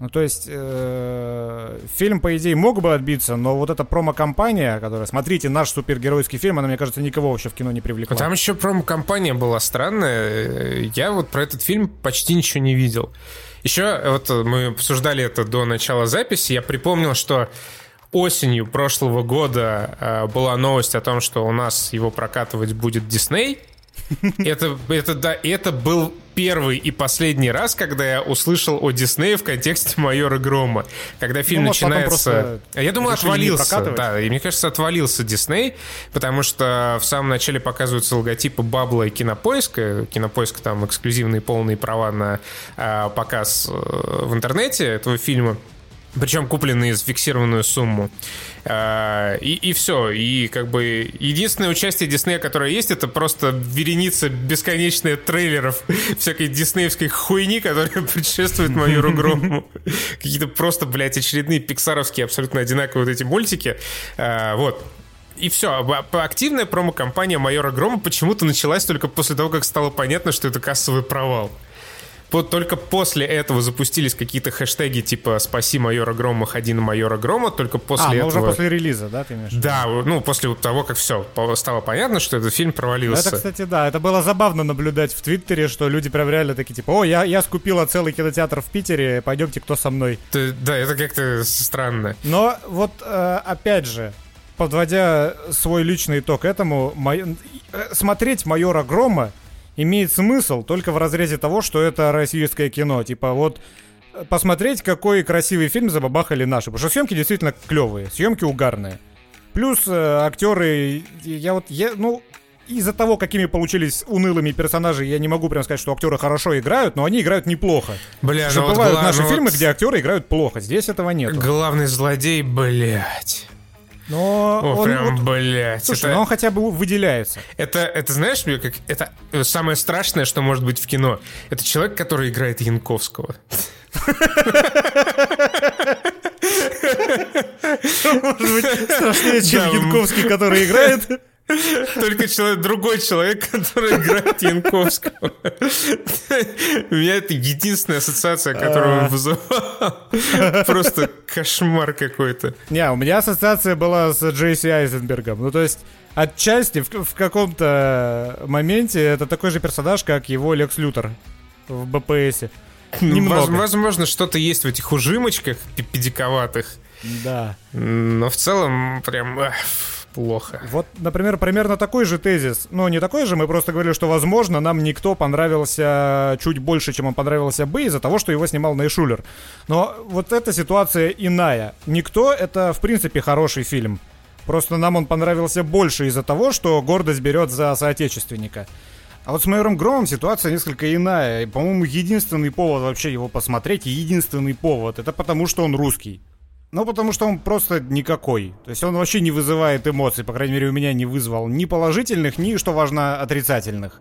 Speaker 1: Ну, то есть, э, фильм, по идее, мог бы отбиться, но вот эта промо-компания, которая, смотрите, наш супергеройский фильм, она, мне кажется, никого вообще в кино не привлекла.
Speaker 2: А Там еще промо-компания была странная. Я вот про этот фильм почти ничего не видел. Еще вот мы обсуждали это до начала записи. Я припомнил, что осенью прошлого года э, была новость о том, что у нас его прокатывать будет Дисней. Это, это, да, это был первый и последний раз, когда я услышал о Диснее в контексте майора Грома. Когда фильм
Speaker 1: Ну,
Speaker 2: начинается. Я думаю, отвалился. Да, и мне кажется, отвалился Дисней, потому что в самом начале показываются логотипы Бабла и Кинопоиска. Кинопоиск там эксклюзивные полные права на а, показ э, в интернете этого фильма. Причем купленные за фиксированную сумму. А, И, и все. И как бы единственное участие Диснея, которое есть, это просто вереница бесконечная трейлеров всякой диснеевской хуйни, которая предшествует майору Грому. Какие-то просто, блядь, очередные пиксаровские абсолютно одинаковые вот эти мультики. А, Вот. И все. Активная промо-компания майора Грома почему-то началась только после того, как стало понятно, что это кассовый провал. Вот только после этого запустились какие-то хэштеги типа «Спаси майора Грома, ходи на майора Грома», только после
Speaker 1: а, ну
Speaker 2: этого...
Speaker 1: уже после релиза, да, ты имеешь?
Speaker 2: Да, ну, после того, как все, стало понятно, что этот фильм
Speaker 1: Ну,
Speaker 2: провалился.
Speaker 1: Это, кстати, да, это было забавно наблюдать в Твиттере, что люди прям реально такие, типа, о, я, я скупила целый кинотеатр в Питере, пойдемте, кто со мной.
Speaker 2: Ты- Да, это как-то странно.
Speaker 1: Но вот, э, опять же, подводя свой личный итог этому, мой- э, смотреть «Майора Грома» имеет смысл только в разрезе того, что это российское кино. Типа вот э, посмотреть, какой красивый фильм забабахали наши. Потому что съемки действительно клевые, съемки угарные. Плюс э, актеры, я вот, я, ну, из-за того, какими получились унылыми персонажи, я не могу прям сказать, что актеры хорошо играют, но они играют неплохо.
Speaker 2: Бля,
Speaker 1: Потому что
Speaker 2: ну вот
Speaker 1: бывают
Speaker 2: гла-
Speaker 1: наши
Speaker 2: ну
Speaker 1: фильмы,
Speaker 2: вот
Speaker 1: где актеры играют плохо. Здесь этого нет.
Speaker 2: Главный злодей, блядь.
Speaker 1: Но
Speaker 2: О,
Speaker 1: он,
Speaker 2: прям,
Speaker 1: вот-
Speaker 2: блядь.
Speaker 1: Слушай,
Speaker 2: это,
Speaker 1: но он хотя бы выделяется.
Speaker 2: это, это, знаешь, мне как... Это самое страшное, что может быть в кино. Это человек, который играет Янковского.
Speaker 1: Может быть, страшнее, чем Янковский, который играет.
Speaker 2: Только человек, другой человек, который играет Янковского. У меня это единственная ассоциация, которую он вызывал. Просто кошмар какой-то.
Speaker 1: Не, у меня ассоциация была с Джейси Айзенбергом. Ну, то есть, отчасти, в, в каком-то моменте это такой же персонаж, как его Лекс Лютер в БПСе.
Speaker 2: Ну,
Speaker 1: Немного.
Speaker 2: воз- Возможно, что-то есть в этих ужимочках педиковатых.
Speaker 1: Да.
Speaker 2: Но в целом прям эх, плохо.
Speaker 1: Вот, например, примерно такой же тезис. Ну, не такой же, мы просто говорили, что, возможно, нам никто понравился чуть больше, чем он понравился бы, из-за того, что его снимал Найшулер. Но вот эта ситуация иная. Никто — это, в принципе, хороший фильм. Просто нам он понравился больше из-за того, что гордость берет за соотечественника. А вот с майором Громом ситуация несколько иная. По-моему, единственный повод вообще его посмотреть, единственный повод, это потому, что он русский. Ну, потому что он просто никакой. То есть он вообще не вызывает эмоций, по крайней мере, у меня не вызвал ни положительных, ни, что важно, отрицательных.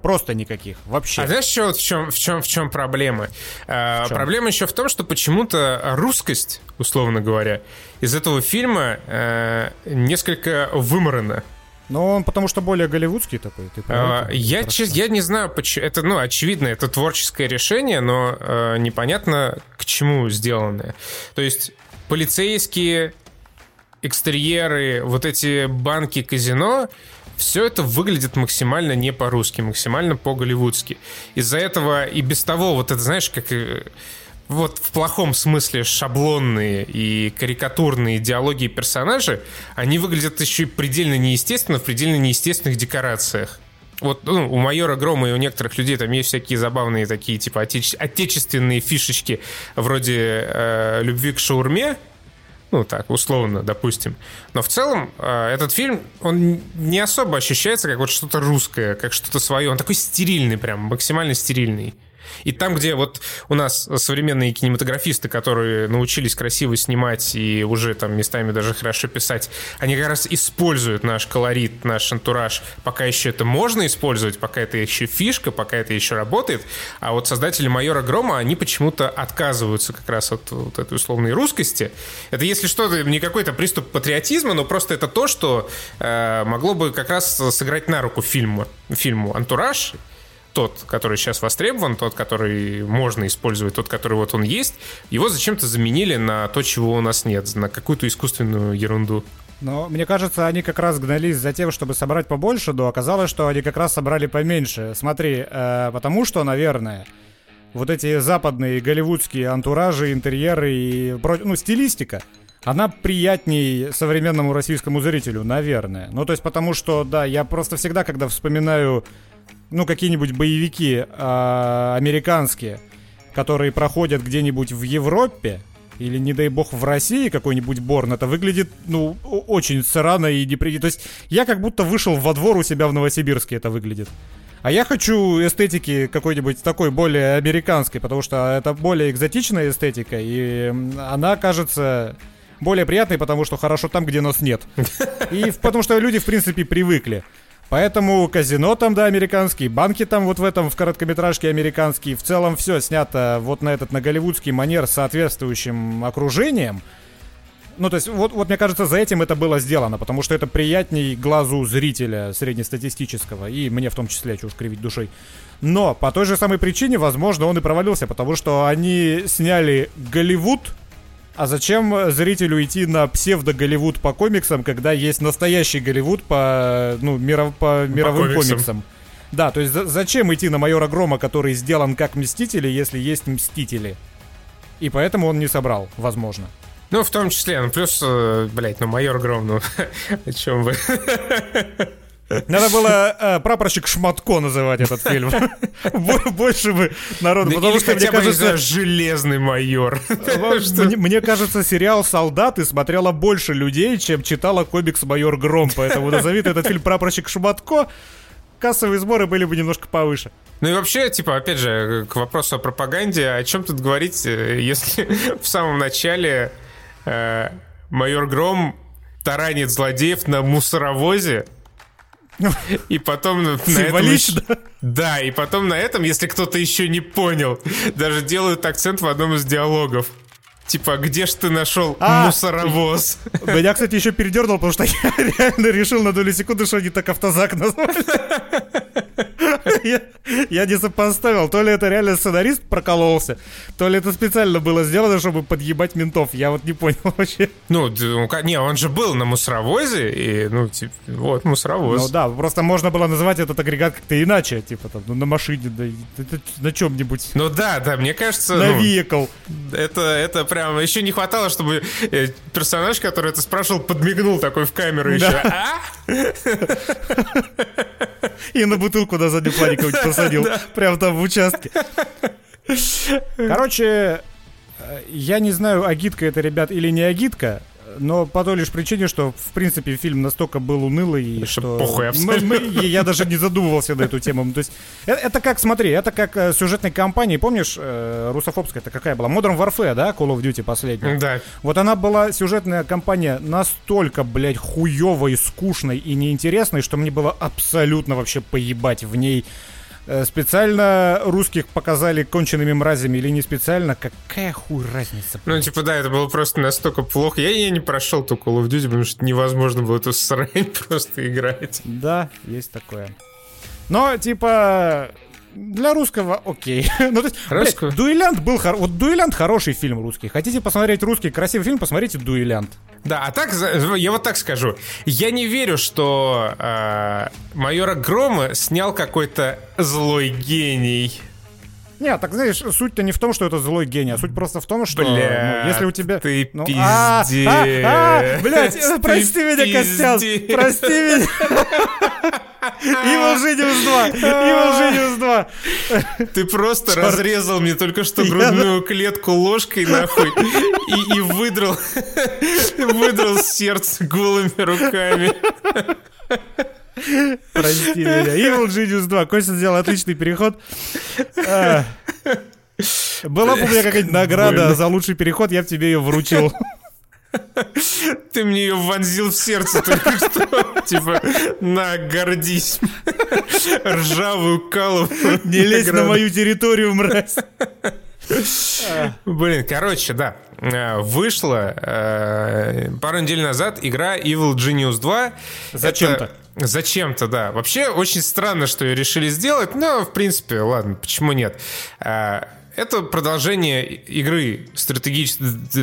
Speaker 1: Просто никаких. Вообще.
Speaker 2: А знаешь, что вот в чем, в чем, в чем проблема? А,
Speaker 1: В чем?
Speaker 2: Проблема еще в том, что почему-то русскость, условно говоря, из этого фильма э, несколько выморана.
Speaker 1: Но он потому что более голливудский такой. Ты
Speaker 2: А? Я,
Speaker 1: Хорошо.
Speaker 2: чес- я не знаю, почему. Это, ну, очевидно, это творческое решение, но э, непонятно, к чему сделанное. То есть полицейские экстерьеры, вот эти банки казино, все это выглядит максимально не по-русски, максимально по-голливудски. Из-за этого и без того, вот это, знаешь, как вот в плохом смысле шаблонные и карикатурные диалоги и персонажи, они выглядят еще и предельно неестественно в предельно неестественных декорациях. Вот ну, у майора Грома и у некоторых людей там есть всякие забавные такие типа отече- отечественные фишечки вроде э, любви к шаурме, ну, так, условно, допустим. Но в целом э, этот фильм, он не особо ощущается как вот что-то русское, как что-то свое. Он такой стерильный прям, максимально стерильный. И там, где вот у нас современные кинематографисты, которые научились красиво снимать и уже там местами даже хорошо писать, они как раз используют наш колорит, наш антураж, пока еще это можно использовать, пока это еще фишка, пока это еще работает. А вот создатели «Майора Грома», они почему-то отказываются как раз от вот этой условной русскости. Это, если что-то, не какой-то приступ патриотизма, но просто это то, что э, могло бы как раз сыграть на руку фильму, фильму «Антураж», тот, который сейчас востребован, тот, который можно использовать, тот, который вот он есть, его зачем-то заменили на то, чего у нас нет, на какую-то искусственную ерунду.
Speaker 1: Но мне кажется, они как раз гнались за тем, чтобы собрать побольше, но оказалось, что они как раз собрали поменьше. Смотри, э, потому что, наверное, вот эти западные голливудские антуражи, интерьеры и ну, стилистика, она приятней современному российскому зрителю, наверное. Ну, то есть потому что, да, я просто всегда, когда вспоминаю ну, какие-нибудь боевики э, американские, которые проходят где-нибудь в Европе, или, не дай бог, в России какой-нибудь Борн, это выглядит, ну, очень срано и неприятно. То есть я как будто вышел во двор у себя в Новосибирске это выглядит. А я хочу эстетики какой-нибудь такой более американской, потому что это более экзотичная эстетика, и она кажется более приятной, потому что хорошо там, где нас нет. И потому что люди, в принципе, привыкли. Поэтому казино там, да, американские, банки там вот в этом, в короткометражке американские. В целом все снято вот на этот, на голливудский манер с соответствующим окружением. Ну, то есть, вот, вот мне кажется, за этим это было сделано, потому что это приятней глазу зрителя среднестатистического, и мне в том числе, уж кривить душой. Но по той же самой причине, возможно, он и провалился, потому что они сняли Голливуд, а зачем зрителю идти на псевдо-Голливуд по комиксам, когда есть настоящий Голливуд по, ну, миров, по мировым по комиксам? комиксам? Да, то есть зачем идти на Майора Грома, который сделан как Мстители, если есть Мстители? И поэтому он не собрал, возможно.
Speaker 2: Ну, в том числе, ну, плюс, э, блядь, ну, Майор Гром, ну, о чем вы?
Speaker 1: Надо было э, прапорщик Шматко называть этот фильм. Больше бы народу.
Speaker 2: Ну, потому что, хотя мне кажется, железный майор.
Speaker 1: Мне кажется, сериал «Солдаты» смотрело больше людей, чем читала комикс «Майор Гром». Поэтому назови этот фильм «Прапорщик Шматко», кассовые сборы были бы немножко повыше.
Speaker 2: Ну и вообще, типа, опять же, к вопросу о пропаганде, о чем тут говорить, э, если в самом начале э, майор Гром таранит злодеев на мусоровозе, и потом на
Speaker 1: Символично.
Speaker 2: этом... Да, и потом на этом, если кто-то еще не понял, даже делают акцент в одном из диалогов. Типа, где ж ты нашел а, мусоровоз?
Speaker 1: Меня, кстати, еще передернул, потому что я реально решил на долю секунды, что они так автозак назвали. Я, я не сопоставил, то ли это реально сценарист прокололся, то ли это специально было сделано, чтобы подъебать ментов. Я вот не понял вообще.
Speaker 2: Ну, не, он же был на мусоровозе, и, ну, типа, вот, мусоровоз. Ну
Speaker 1: да, просто можно было называть этот агрегат как-то иначе, типа, там, ну, на машине, да, на чем-нибудь.
Speaker 2: Ну да, да, мне кажется...
Speaker 1: На
Speaker 2: ну,
Speaker 1: vehicle.
Speaker 2: Это, это прям, еще не хватало, чтобы э, персонаж, который это спрашивал, подмигнул такой в камеру еще. А?
Speaker 1: И на бутылку на заднем плане кого-нибудь посадил. Прям там в участке. Короче, э, я не знаю, агитка это, ребят, или не агитка, но по той лишь причине, что, в принципе, фильм настолько был унылый, что...
Speaker 2: Похуй, мы, мы,
Speaker 1: я даже не задумывался на эту тему. То есть, это, это как, смотри, это как э, сюжетной кампании, помнишь, э, русофобская это какая была? Modern Warfare, да, Call of Duty последняя?
Speaker 2: Да.
Speaker 1: Вот она была, сюжетная кампания, настолько, блядь, хуевой, скучной и неинтересной, что мне было абсолютно вообще поебать в ней специально русских показали конченными мразями или не специально, какая хуй разница?
Speaker 2: Ну, типа, да, это было просто настолько плохо. Я, я не прошел ту Call of Duty, потому что невозможно было эту срань просто играть.
Speaker 1: Да, есть такое. Но, типа, для русского окей. ну, то есть, Русского? Блядь, Дуэлянт был хор... Вот Дуэлянт хороший фильм русский. Хотите посмотреть русский красивый фильм, посмотрите Дуэлянт.
Speaker 2: Да, а так, я вот так скажу. Я не верю, что э, майора Грома снял какой-то злой гений.
Speaker 1: Нет, так знаешь, суть-то не в том, что это злой гений, а суть просто в том, что
Speaker 2: Бля,
Speaker 1: ну, если у тебя...
Speaker 2: Ты
Speaker 1: ну,
Speaker 2: пиздец.
Speaker 1: А, а, а, блядь, прости меня, Костян, прости меня. Evil Genius 2, Evil Genius 2.
Speaker 2: Ты просто разрезал мне только что грудную клетку ложкой, нахуй, и, и выдрал, выдрал сердце голыми руками.
Speaker 1: Прости меня. Evil Genius 2. Костя сделал отличный переход. А. Была бы у меня какая-нибудь награда за лучший переход, я бы тебе ее вручил.
Speaker 2: Ты мне ее вонзил в сердце только что. Типа, на, гордись. Ржавую каловую.
Speaker 1: Не лезь на мою территорию, мразь.
Speaker 2: Блин, короче, да. Э, Вышла э, пару недель назад игра Evil Genius 2.
Speaker 1: Зачем-то.
Speaker 2: Зачем-то, да. Вообще, очень странно, что ее решили сделать, но, в принципе, ладно, почему нет. Э, Это продолжение игры, стратегич...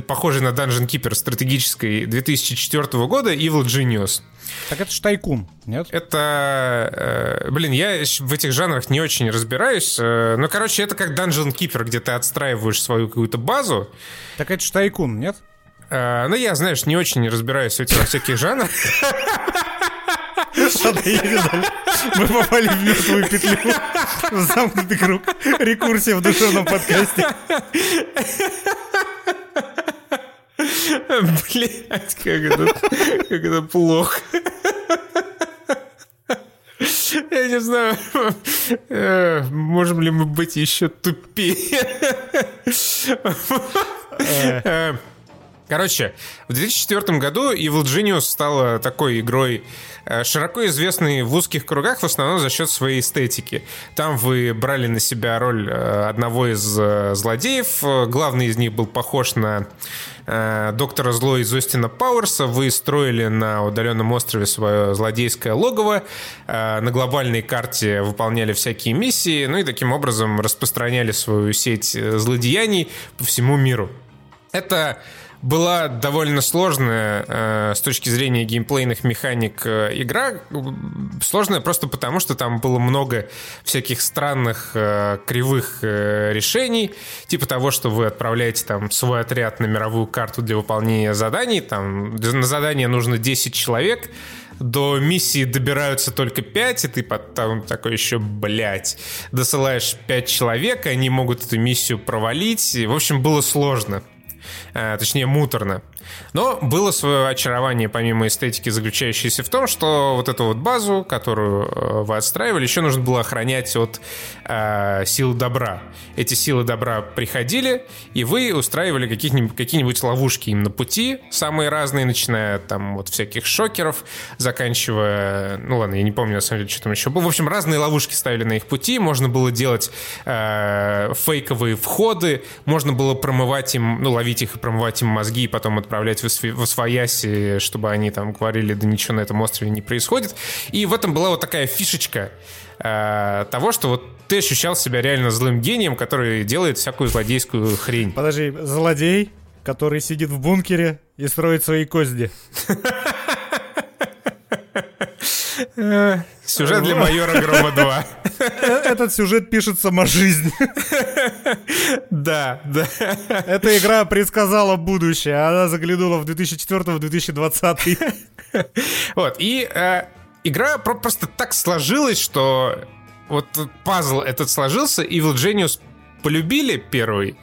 Speaker 2: похожей на Dungeon Keeper стратегической 2004 года Evil Genius.
Speaker 1: Так это ж тайкун, нет?
Speaker 2: Это, э, блин, я в этих жанрах не очень разбираюсь. но, короче, это как Dungeon Keeper, где ты отстраиваешь свою какую-то базу.
Speaker 1: Так это ж тайкун, нет?
Speaker 2: Э, ну, я, знаешь, не очень разбираюсь в этих всяких жанрах.
Speaker 1: Дальше. Мы попали в мертвую петлю. В замкнутый круг. Рекурсия в душевном подкасте.
Speaker 2: Блять, как это, как это плохо. Я не знаю, э, можем ли мы быть еще тупее. Короче, в 2004 году Evil Genius стала такой игрой, э, широко известной в узких кругах, в основном за счет своей эстетики. Там вы брали на себя роль э, одного из э, злодеев. Главный из них был похож на доктора зло из Остина Пауэрса. Вы строили на удаленном острове свое злодейское логово. На глобальной карте выполняли всякие миссии. Ну и таким образом распространяли свою сеть злодеяний по всему миру. Это была довольно сложная э, с точки зрения геймплейных механик э, игра. Сложная просто потому, что там было много всяких странных э, кривых э, решений, типа того, что вы отправляете там свой отряд на мировую карту для выполнения заданий. Там на задание нужно 10 человек, до миссии добираются только 5, и ты потом такой еще, блядь, досылаешь 5 человек, и они могут эту миссию провалить. И, в общем, было сложно. Э, точнее, муторно. Но было свое очарование, помимо эстетики, заключающееся в том, что вот эту вот базу, которую э, вы отстраивали, еще нужно было охранять от э, сил добра. Эти силы добра приходили, и вы устраивали каких-нибудь, какие-нибудь ловушки им на пути, самые разные, начиная там вот всяких шокеров, заканчивая... Ну ладно, я не помню, на самом деле, что там еще было. В общем, разные ловушки ставили на их пути, можно было делать э, фейковые входы, можно было промывать им, ну, ловить их и промывать им мозги, и потом отправлять в, осв- в освояси, чтобы они там говорили, да ничего на этом острове не происходит. И в этом была вот такая фишечка э, того, что вот ты ощущал себя реально злым гением, который делает всякую злодейскую хрень.
Speaker 1: Подожди, злодей, который сидит в бункере и строит свои козни.
Speaker 2: Сюжет для майора Грома 2.
Speaker 1: Этот сюжет пишет сама жизнь.
Speaker 2: Да, да.
Speaker 1: Эта игра предсказала будущее. Она заглянула в 2004-2020.
Speaker 2: Вот, и э, игра про- просто так сложилась, что вот пазл этот сложился, Evil Genius полюбили первый,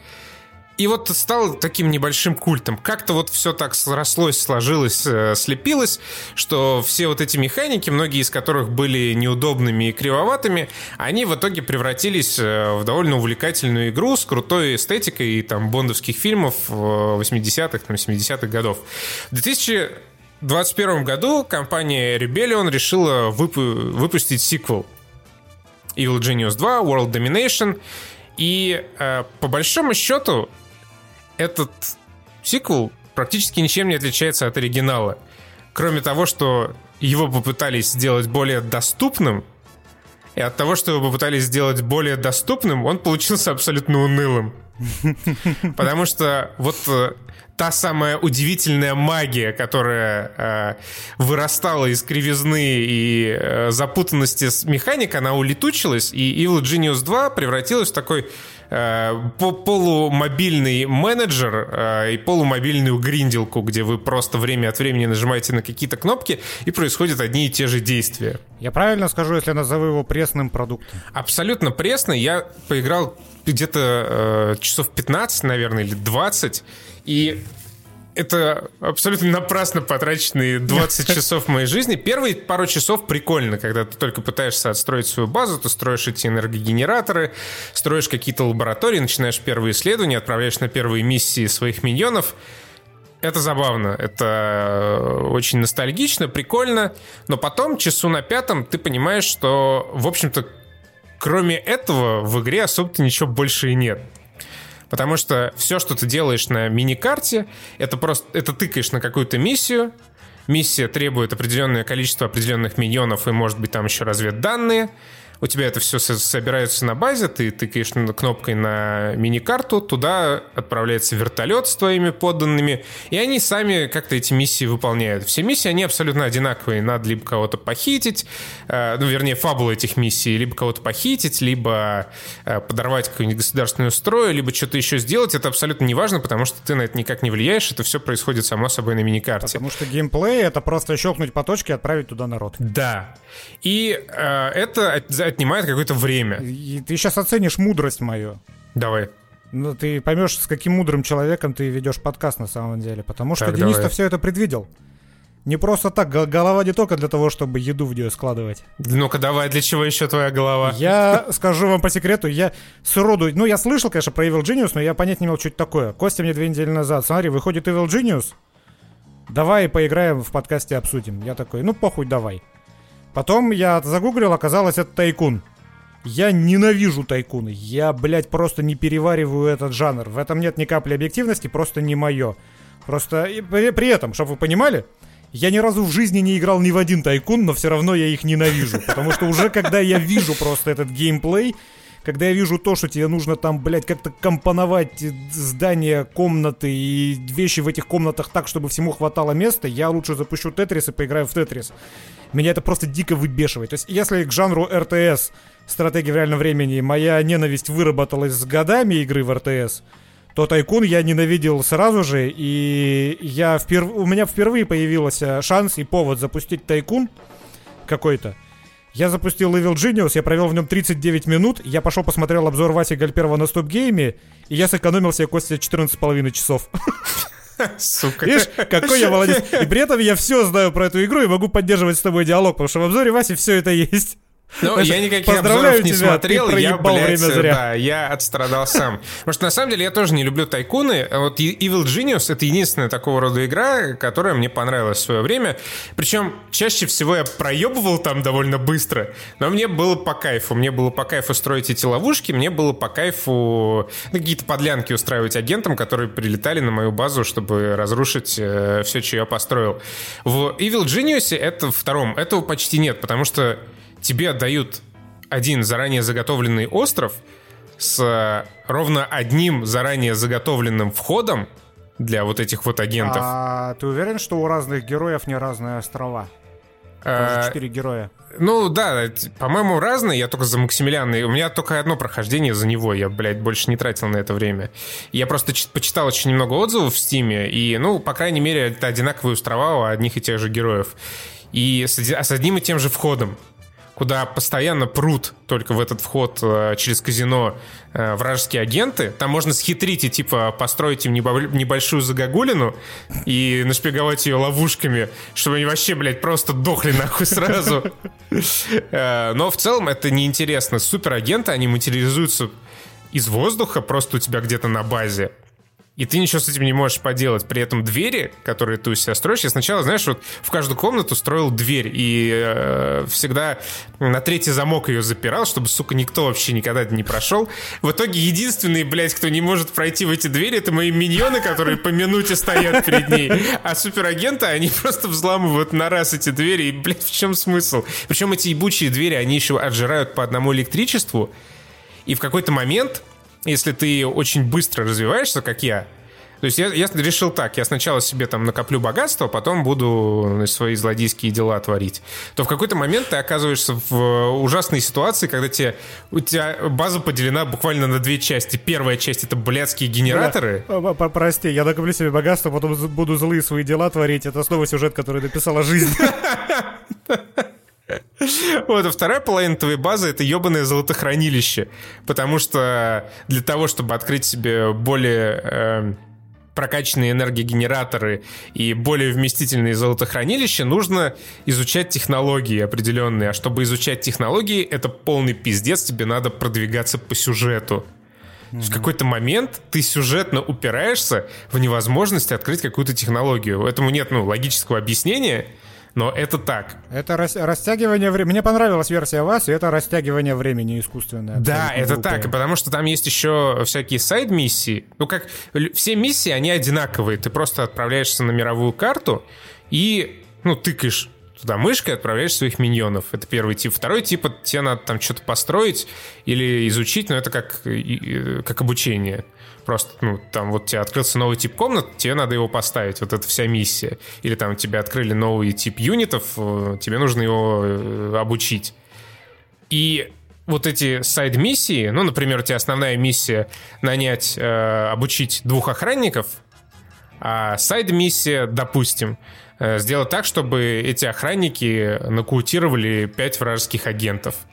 Speaker 2: и вот стал таким небольшим культом. Как-то вот все так срослось, сложилось, э, слепилось, что все вот эти механики, многие из которых были неудобными и кривоватыми, они в итоге превратились э, в довольно увлекательную игру с крутой эстетикой и там бондовских фильмов э, 80-х, там, 70-х годов. В 2021 году компания Rebellion решила выпу- выпустить сиквел Evil Genius 2, World Domination. И э, по большому счету этот сиквел практически ничем не отличается от оригинала. Кроме того, что его попытались сделать более доступным, и от того, что его попытались сделать более доступным, он получился абсолютно унылым. Потому что вот э, та самая удивительная магия, которая э, вырастала из кривизны и э, запутанности с механик, она улетучилась, и Evil Genius 2 превратилась в такой полумобильный менеджер э, и полумобильную гринделку, где вы просто время от времени нажимаете на какие-то кнопки, и происходят одни и те же действия.
Speaker 1: Я правильно скажу, если назову его пресным продуктом?
Speaker 2: Абсолютно пресный. Я поиграл где-то э, часов 15, наверное, или 20, и это абсолютно напрасно потраченные 20 часов моей жизни. Первые пару часов прикольно, когда ты только пытаешься отстроить свою базу, ты строишь эти энергогенераторы, строишь какие-то лаборатории, начинаешь первые исследования, отправляешь на первые миссии своих миньонов. Это забавно, это очень ностальгично, прикольно, но потом, часу на пятом, ты понимаешь, что, в общем-то, кроме этого в игре особо-то ничего больше и нет. Потому что все, что ты делаешь на мини-карте, это просто это тыкаешь на какую-то миссию. Миссия требует определенное количество определенных миньонов и, может быть, там еще разведданные у тебя это все собирается на базе, ты тыкаешь кнопкой на мини-карту, туда отправляется вертолет с твоими подданными, и они сами как-то эти миссии выполняют. Все миссии, они абсолютно одинаковые. Надо либо кого-то похитить, э, ну, вернее, фабула этих миссий, либо кого-то похитить, либо э, подорвать какую-нибудь государственную строю, либо что-то еще сделать. Это абсолютно не важно, потому что ты на это никак не влияешь, это все происходит само собой на мини-карте.
Speaker 1: Потому что геймплей — это просто щелкнуть по точке и отправить туда народ.
Speaker 2: Да. И э, это отнимает какое-то время.
Speaker 1: И ты сейчас оценишь мудрость мою.
Speaker 2: Давай.
Speaker 1: Ну, ты поймешь, с каким мудрым человеком ты ведешь подкаст на самом деле. Потому что Денис-то все это предвидел. Не просто так, голова не только для того, чтобы еду в нее складывать.
Speaker 2: Ну-ка давай, для чего еще твоя голова?
Speaker 1: Я скажу вам по секрету, я сроду... Ну, я слышал, конечно, про Evil Genius, но я понять не имел, что это такое. Костя мне две недели назад, смотри, выходит Evil Genius, давай поиграем в подкасте, обсудим. Я такой, ну, похуй, давай. Потом я загуглил, оказалось, это тайкун. Я ненавижу тайкуны. Я, блядь, просто не перевариваю этот жанр. В этом нет ни капли объективности, просто не мое. Просто при, при этом, чтобы вы понимали, я ни разу в жизни не играл ни в один тайкун, но все равно я их ненавижу. Потому что уже когда я вижу просто этот геймплей, когда я вижу то, что тебе нужно там, блядь, как-то компоновать здания, комнаты и вещи в этих комнатах так, чтобы всему хватало места, я лучше запущу Тетрис и поиграю в Тетрис. Меня это просто дико выбешивает. То есть, если к жанру РТС, стратегии в реальном времени, моя ненависть выработалась с годами игры в РТС, то Тайкун я ненавидел сразу же, и я вперв... у меня впервые появился шанс и повод запустить Тайкун какой-то. Я запустил Evil Genius, я провел в нем 39 минут, я пошел посмотрел обзор Васи Гальперова на стоп-гейме, и я сэкономил себе Костя 14,5 часов.
Speaker 2: Сука.
Speaker 1: Видишь, какой я молодец. И при этом я все знаю про эту игру и могу поддерживать с тобой диалог, потому что в обзоре Васи все это есть.
Speaker 2: Ну, я никаких обзоров не тебя, смотрел, я, блядь, время зря. да, я отстрадал сам. Потому что, на самом деле, я тоже не люблю тайкуны. Вот Evil Genius — это единственная такого рода игра, которая мне понравилась в свое время. Причем, чаще всего я проебывал там довольно быстро, но мне было по кайфу. Мне было по кайфу строить эти ловушки, мне было по кайфу ну, какие-то подлянки устраивать агентам, которые прилетали на мою базу, чтобы разрушить э, все, что я построил. В Evil Genius это втором, этого почти нет, потому что тебе отдают один заранее заготовленный остров с э, ровно одним заранее заготовленным входом для вот этих вот агентов.
Speaker 1: А ты уверен, что у разных героев не разные острова? А, четыре героя.
Speaker 2: Ну да, по-моему, разные. Я только за Максимилиана. У меня только одно прохождение за него. Я, блядь, больше не тратил на это время. Я просто почитал очень немного отзывов в Стиме. И, ну, по крайней мере, это одинаковые острова у одних и тех же героев. И с, с одним и тем же входом куда постоянно прут только в этот вход э, через казино э, вражеские агенты. Там можно схитрить и типа построить им небольшую загогулину и нашпиговать ее ловушками, чтобы они вообще, блядь, просто дохли нахуй сразу. Э, но в целом это неинтересно. Суперагенты, они материализуются из воздуха просто у тебя где-то на базе и ты ничего с этим не можешь поделать. При этом двери, которые ты у себя строишь, я сначала, знаешь, вот в каждую комнату строил дверь, и э, всегда на третий замок ее запирал, чтобы, сука, никто вообще никогда не прошел. В итоге единственный, блядь, кто не может пройти в эти двери, это мои миньоны, которые по минуте стоят перед ней. А суперагенты, они просто взламывают на раз эти двери, и, блядь, в чем смысл? Причем эти ебучие двери, они еще отжирают по одному электричеству, и в какой-то момент если ты очень быстро развиваешься, как я, То есть я, я решил так, я сначала себе там накоплю богатство, потом буду свои злодейские дела творить. То в какой-то момент ты оказываешься в ужасной ситуации, когда тебе, у тебя база поделена буквально на две части. Первая часть — это блядские генераторы.
Speaker 1: Да. Прости, я накоплю себе богатство, потом буду злые свои дела творить. Это снова сюжет, который написала жизнь.
Speaker 2: Вот, а вторая половина твоей базы — это ебаное золотохранилище. Потому что для того, чтобы открыть себе более э, прокачанные энергогенераторы и более вместительные золотохранилища, нужно изучать технологии определенные. А чтобы изучать технологии, это полный пиздец, тебе надо продвигаться по сюжету. Mm-hmm. В какой-то момент ты сюжетно упираешься в невозможность открыть какую-то технологию. Этому нет ну, логического объяснения, но это так.
Speaker 1: Это рас- растягивание времени. Мне понравилась версия вас, и это растягивание времени искусственное.
Speaker 2: Да, это глупое. так, потому что там есть еще всякие сайд-миссии. Ну, как все миссии, они одинаковые. Ты просто отправляешься на мировую карту и, ну, тыкаешь туда мышкой, отправляешь своих миньонов. Это первый тип. Второй тип, тебе надо там что-то построить или изучить, но это как, как обучение. Просто, ну, там вот тебе открылся новый тип комнат, тебе надо его поставить, вот эта вся миссия. Или там тебе открыли новый тип юнитов, э, тебе нужно его э, обучить. И вот эти сайд-миссии, ну, например, у тебя основная миссия нанять, э, обучить двух охранников, а сайд-миссия, допустим, э, сделать так, чтобы эти охранники нокаутировали пять вражеских агентов –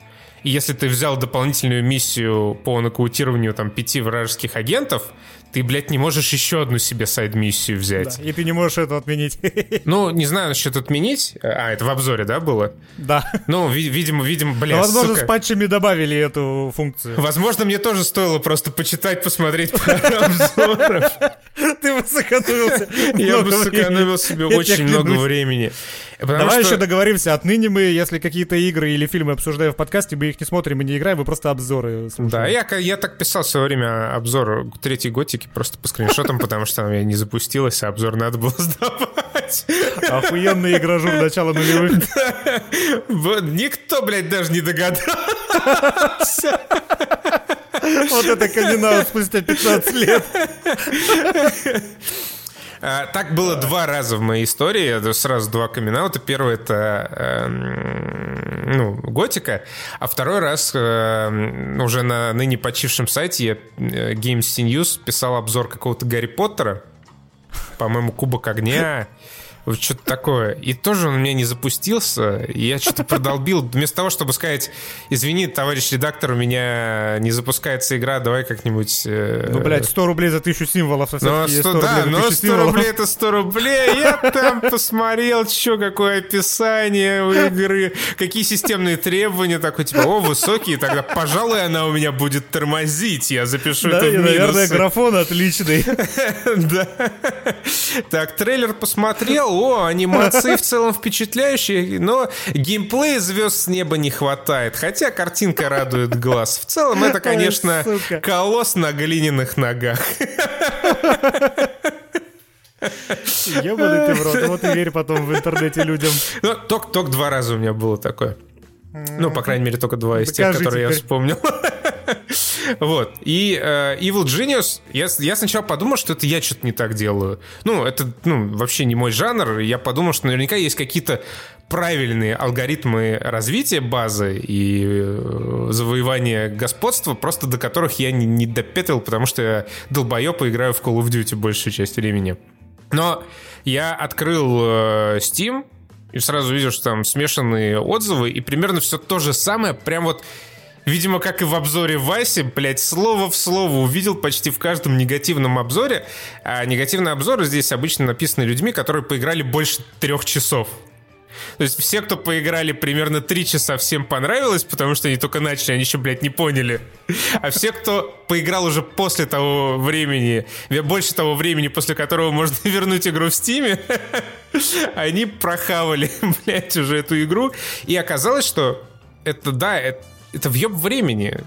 Speaker 2: если ты взял дополнительную миссию по нокаутированию там пяти вражеских агентов, ты, блядь, не можешь еще одну себе сайд-миссию взять.
Speaker 1: Да, и ты не можешь это отменить.
Speaker 2: Ну, не знаю насчет отменить. А, это в обзоре, да, было?
Speaker 1: Да.
Speaker 2: Ну, ви- видимо, видимо, блядь,
Speaker 1: Возможно, сука. с патчами добавили эту функцию.
Speaker 2: Возможно, мне тоже стоило просто почитать, посмотреть обзоров.
Speaker 1: Ты бы сэкономился.
Speaker 2: Я бы сэкономил себе очень много времени.
Speaker 1: Давай еще договоримся. Отныне мы, если какие-то игры или фильмы обсуждаем в подкасте, мы их не смотрим и не играем, мы просто обзоры
Speaker 2: слушаем. Да, я, так писал в свое время обзор третьей готики просто по скриншотам, потому что она не запустилась, а обзор надо было сдавать.
Speaker 1: Охуенный игражур начала нулевых.
Speaker 2: Никто, блядь, даже не догадался.
Speaker 1: Вот это камин спустя 15 лет.
Speaker 2: А, так было два раза в моей истории, сразу два камин -аута. Первый это э, ну, готика, а второй раз э, уже на ныне почившем сайте я, э, Games News писал обзор какого-то Гарри Поттера, по-моему, Кубок огня. Вот что-то такое. И тоже он у меня не запустился. И я что-то продолбил. Вместо того, чтобы сказать, извини, товарищ редактор, у меня не запускается игра, давай как-нибудь... Э...
Speaker 1: Ну, блядь, 100 рублей за тысячу символов.
Speaker 2: Ну, 100, 100 да, но 100 символов. рублей это 100 рублей. Я там посмотрел, что, какое описание у игры, какие системные требования. Такой, типа, о, высокие, тогда, пожалуй, она у меня будет тормозить. Я запишу
Speaker 1: да,
Speaker 2: это в минусы.
Speaker 1: наверное, графон отличный.
Speaker 2: Да. Так, трейлер посмотрел, о, анимации в целом впечатляющие, но геймплея звезд с неба не хватает. Хотя картинка радует глаз. В целом это, конечно, Ой, колосс на глиняных ногах.
Speaker 1: Ебаный ты в рот. Вот и верь потом в интернете людям.
Speaker 2: Ну, только два раза у меня было такое. Ну, по крайней мере, только два из тех, которые я вспомнил. Вот. И э, Evil Genius, я, сначала подумал, что это я что-то не так делаю. Ну, это ну, вообще не мой жанр. Я подумал, что наверняка есть какие-то правильные алгоритмы развития базы и э, завоевания господства, просто до которых я не, не потому что я долбоеб и играю в Call of Duty большую часть времени. Но я открыл э, Steam и сразу видел, что там смешанные отзывы, и примерно все то же самое, прям вот видимо, как и в обзоре Васи, блядь, слово в слово увидел почти в каждом негативном обзоре. А негативные обзоры здесь обычно написаны людьми, которые поиграли больше трех часов. То есть все, кто поиграли примерно три часа, всем понравилось, потому что они только начали, они еще, блядь, не поняли. А все, кто поиграл уже после того времени, больше того времени, после которого можно вернуть игру в Стиме, они прохавали, блядь, уже эту игру. И оказалось, что это, да, это это въеб времени.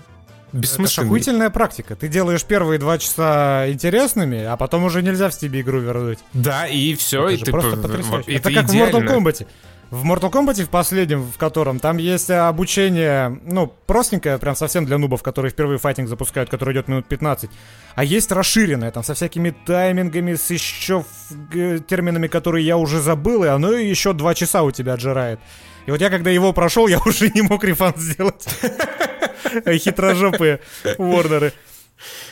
Speaker 1: Бессмысленный. Это охуительная практика. Ты делаешь первые два часа интересными, а потом уже нельзя в тебе игру вернуть.
Speaker 2: Да, и все.
Speaker 1: Это
Speaker 2: и ты
Speaker 1: просто потрясающе. Это, это как идеально. в Mortal Kombat. В Mortal Kombat в последнем, в котором, там есть обучение, ну, простенькое, прям совсем для нубов, которые впервые файтинг запускают, который идет минут 15. А есть расширенное, там, со всякими таймингами, с еще терминами, которые я уже забыл, и оно еще два часа у тебя отжирает. И вот я, когда его прошел, я уже не мог рефанд сделать. Хитрожопые ворнеры.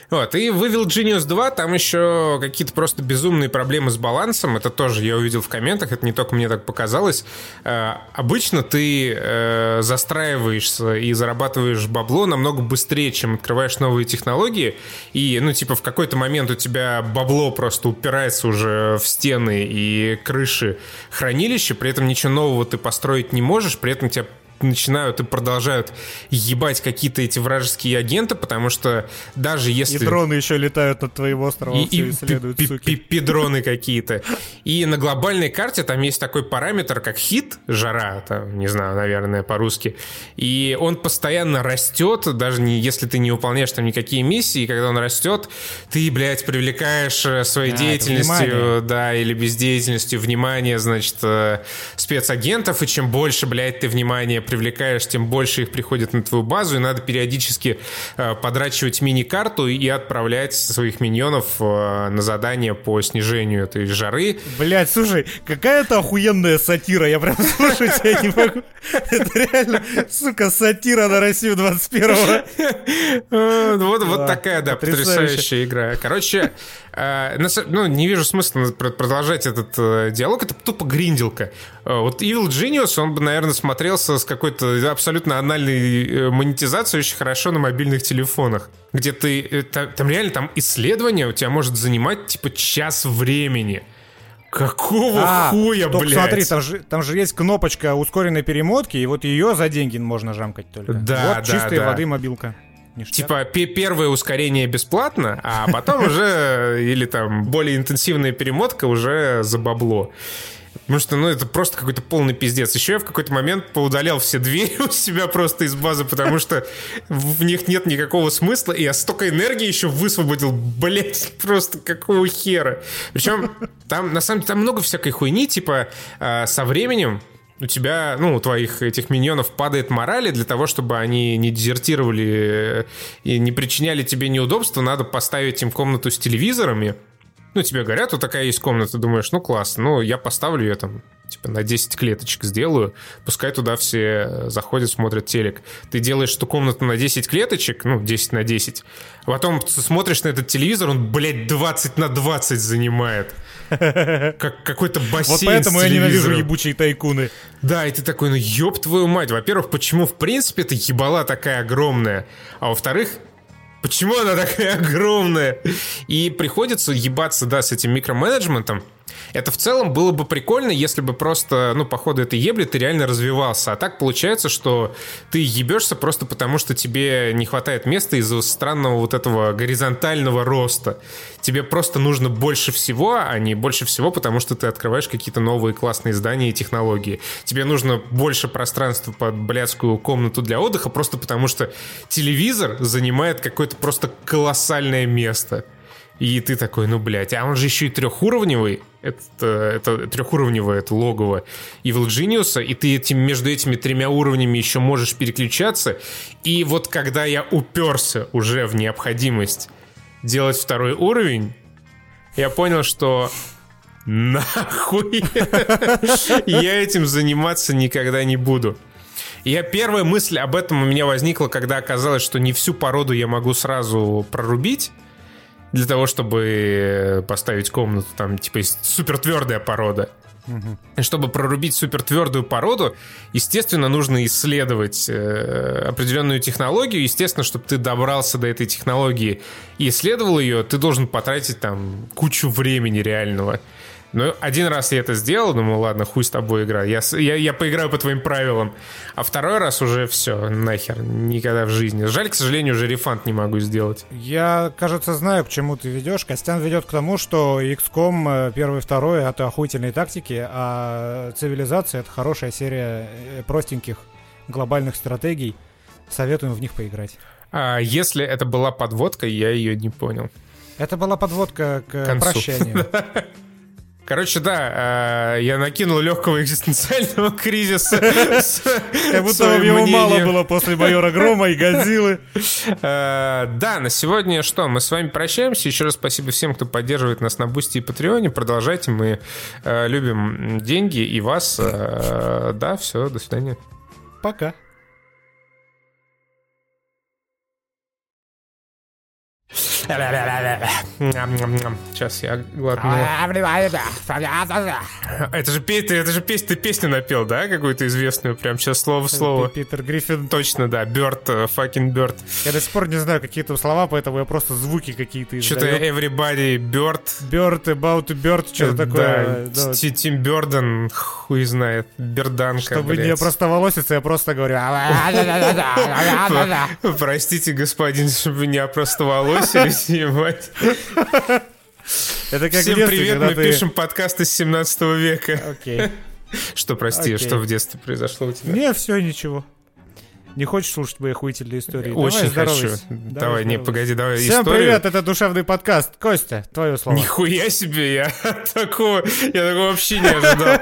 Speaker 2: Вот, и вывел Genius 2, там еще какие-то просто безумные проблемы с балансом. Это тоже я увидел в комментах, это не только мне так показалось. Э, обычно ты э, застраиваешься и зарабатываешь бабло намного быстрее, чем открываешь новые технологии. И, ну, типа, в какой-то момент у тебя бабло просто упирается уже в стены и крыши хранилища, при этом ничего нового ты построить не можешь, при этом тебя начинают и продолжают ебать какие-то эти вражеские агенты, потому что даже если...
Speaker 1: И дроны еще летают над твоим островом, и, и исследуют, суки.
Speaker 2: Пидроны какие-то. И на глобальной карте там есть такой параметр, как хит, жара, там, не знаю, наверное, по-русски. И он постоянно растет, даже не, если ты не выполняешь там никакие миссии, и когда он растет, ты, блядь, привлекаешь э, своей а, деятельностью, да, или бездеятельностью внимание, значит, э, спецагентов, и чем больше, блядь, ты внимания привлекаешь, тем больше их приходит на твою базу, и надо периодически э, подрачивать мини-карту и отправлять своих миньонов э, на задание по снижению этой жары.
Speaker 1: Блять, слушай, какая-то охуенная сатира, я прям слушать тебя не могу. Это реально, сука, сатира на Россию 21-го.
Speaker 2: Э, вот, вот такая, да, потрясающая игра. Короче, ну, не вижу смысла продолжать этот диалог, это тупо гринделка. Вот Evil Genius, он бы, наверное, смотрелся с какой-то абсолютно анальной э, монетизацией очень хорошо на мобильных телефонах. Где ты... Э, там реально там исследование у тебя может занимать типа час времени. Какого а, хуя, блядь?
Speaker 1: Смотри, там же, там же есть кнопочка ускоренной перемотки, и вот ее за деньги можно жамкать только.
Speaker 2: Да,
Speaker 1: вот да, чистой да. воды мобилка.
Speaker 2: Ништяк. Типа первое ускорение бесплатно, а потом уже или там более интенсивная перемотка уже за бабло. Потому что, ну, это просто какой-то полный пиздец. Еще я в какой-то момент поудалял все двери у себя просто из базы, потому что в них нет никакого смысла, и я столько энергии еще высвободил, блять, просто какого хера. Причем там, на самом деле, там много всякой хуйни, типа, э, со временем у тебя, ну, у твоих этих миньонов падает морали для того, чтобы они не дезертировали и не причиняли тебе неудобства, надо поставить им комнату с телевизорами, ну, тебе говорят, вот такая есть комната, думаешь, ну, классно, ну, я поставлю ее там, типа, на 10 клеточек сделаю, пускай туда все заходят, смотрят телек. Ты делаешь эту комнату на 10 клеточек, ну, 10 на 10, а потом смотришь на этот телевизор, он, блядь, 20 на 20 занимает. Как какой-то бассейн Вот
Speaker 1: поэтому я ненавижу ебучие тайкуны.
Speaker 2: Да, и ты такой, ну ёб твою мать. Во-первых, почему в принципе эта ебала такая огромная? А во-вторых, Почему она такая огромная? И приходится ебаться, да, с этим микроменеджментом. Это в целом было бы прикольно, если бы просто, ну, по ходу этой ебли ты реально развивался. А так получается, что ты ебешься просто потому, что тебе не хватает места из-за странного вот этого горизонтального роста. Тебе просто нужно больше всего, а не больше всего, потому что ты открываешь какие-то новые классные здания и технологии. Тебе нужно больше пространства под блядскую комнату для отдыха, просто потому что телевизор занимает какое-то просто колоссальное место. И ты такой, ну, блядь, а он же еще и трехуровневый. Это, это трехуровневое, это логово Evil Genius, и ты этим, между этими тремя уровнями еще можешь переключаться. И вот когда я уперся уже в необходимость делать второй уровень, я понял, что нахуй я этим заниматься никогда не буду. Я первая мысль об этом у меня возникла, когда оказалось, что не всю породу я могу сразу прорубить для того, чтобы поставить комнату, там, типа, супер твердая порода. Угу. Чтобы прорубить супер твердую породу, естественно, нужно исследовать э, определенную технологию. Естественно, чтобы ты добрался до этой технологии и исследовал ее, ты должен потратить там кучу времени реального. Ну, один раз я это сделал, думаю, ладно, хуй с тобой игра, я, я, я поиграю по твоим правилам. А второй раз уже все, нахер, никогда в жизни. Жаль, к сожалению, уже рефанд не могу сделать.
Speaker 1: Я, кажется, знаю, к чему ты ведешь. Костян ведет к тому, что XCOM э, первый и второй это охуительные тактики, а цивилизация это хорошая серия э, простеньких глобальных стратегий. Советуем в них поиграть.
Speaker 2: А если это была подводка, я ее не понял.
Speaker 1: Это была подводка к, к прощанию.
Speaker 2: Короче, да, э, я накинул легкого экзистенциального кризиса.
Speaker 1: Как будто его мало было после майора Грома и Годзиллы.
Speaker 2: Э, да, на сегодня что? Мы с вами прощаемся. Еще раз спасибо всем, кто поддерживает нас на Бусти и Патреоне. Продолжайте, мы э, любим деньги и вас. Да, все, до свидания.
Speaker 1: Пока.
Speaker 2: Сейчас я глотну. Это же, ты, это же песня, ты песню напел, да, какую-то известную, прям сейчас слово в слово.
Speaker 1: Питер Гриффин.
Speaker 2: Точно, да, Бёрд, fucking Бёрд.
Speaker 1: Я до сих пор не знаю какие то слова, поэтому я просто звуки какие-то
Speaker 2: Что-то everybody, Бёрд.
Speaker 1: Бёрд, about Бёрд, что-то такое.
Speaker 2: Да, Тим Бёрден, хуй знает, Берданка,
Speaker 1: Чтобы не простоволоситься, я просто говорю...
Speaker 2: Простите, господин, чтобы не опростоволосились, ебать.
Speaker 1: Это как
Speaker 2: Всем
Speaker 1: детстве,
Speaker 2: привет, мы
Speaker 1: ты...
Speaker 2: пишем подкасты с 17 века.
Speaker 1: Окей.
Speaker 2: Что, прости, что в детстве произошло у тебя?
Speaker 1: Не, все, ничего. Не хочешь слушать мои охуительные истории?
Speaker 2: Очень
Speaker 1: давай,
Speaker 2: хочу.
Speaker 1: здоровайся.
Speaker 2: Давай, не, погоди, давай
Speaker 1: Всем
Speaker 2: историю.
Speaker 1: привет, это душевный подкаст. Костя, твое слово.
Speaker 2: Нихуя себе, я такого, я такого вообще не ожидал.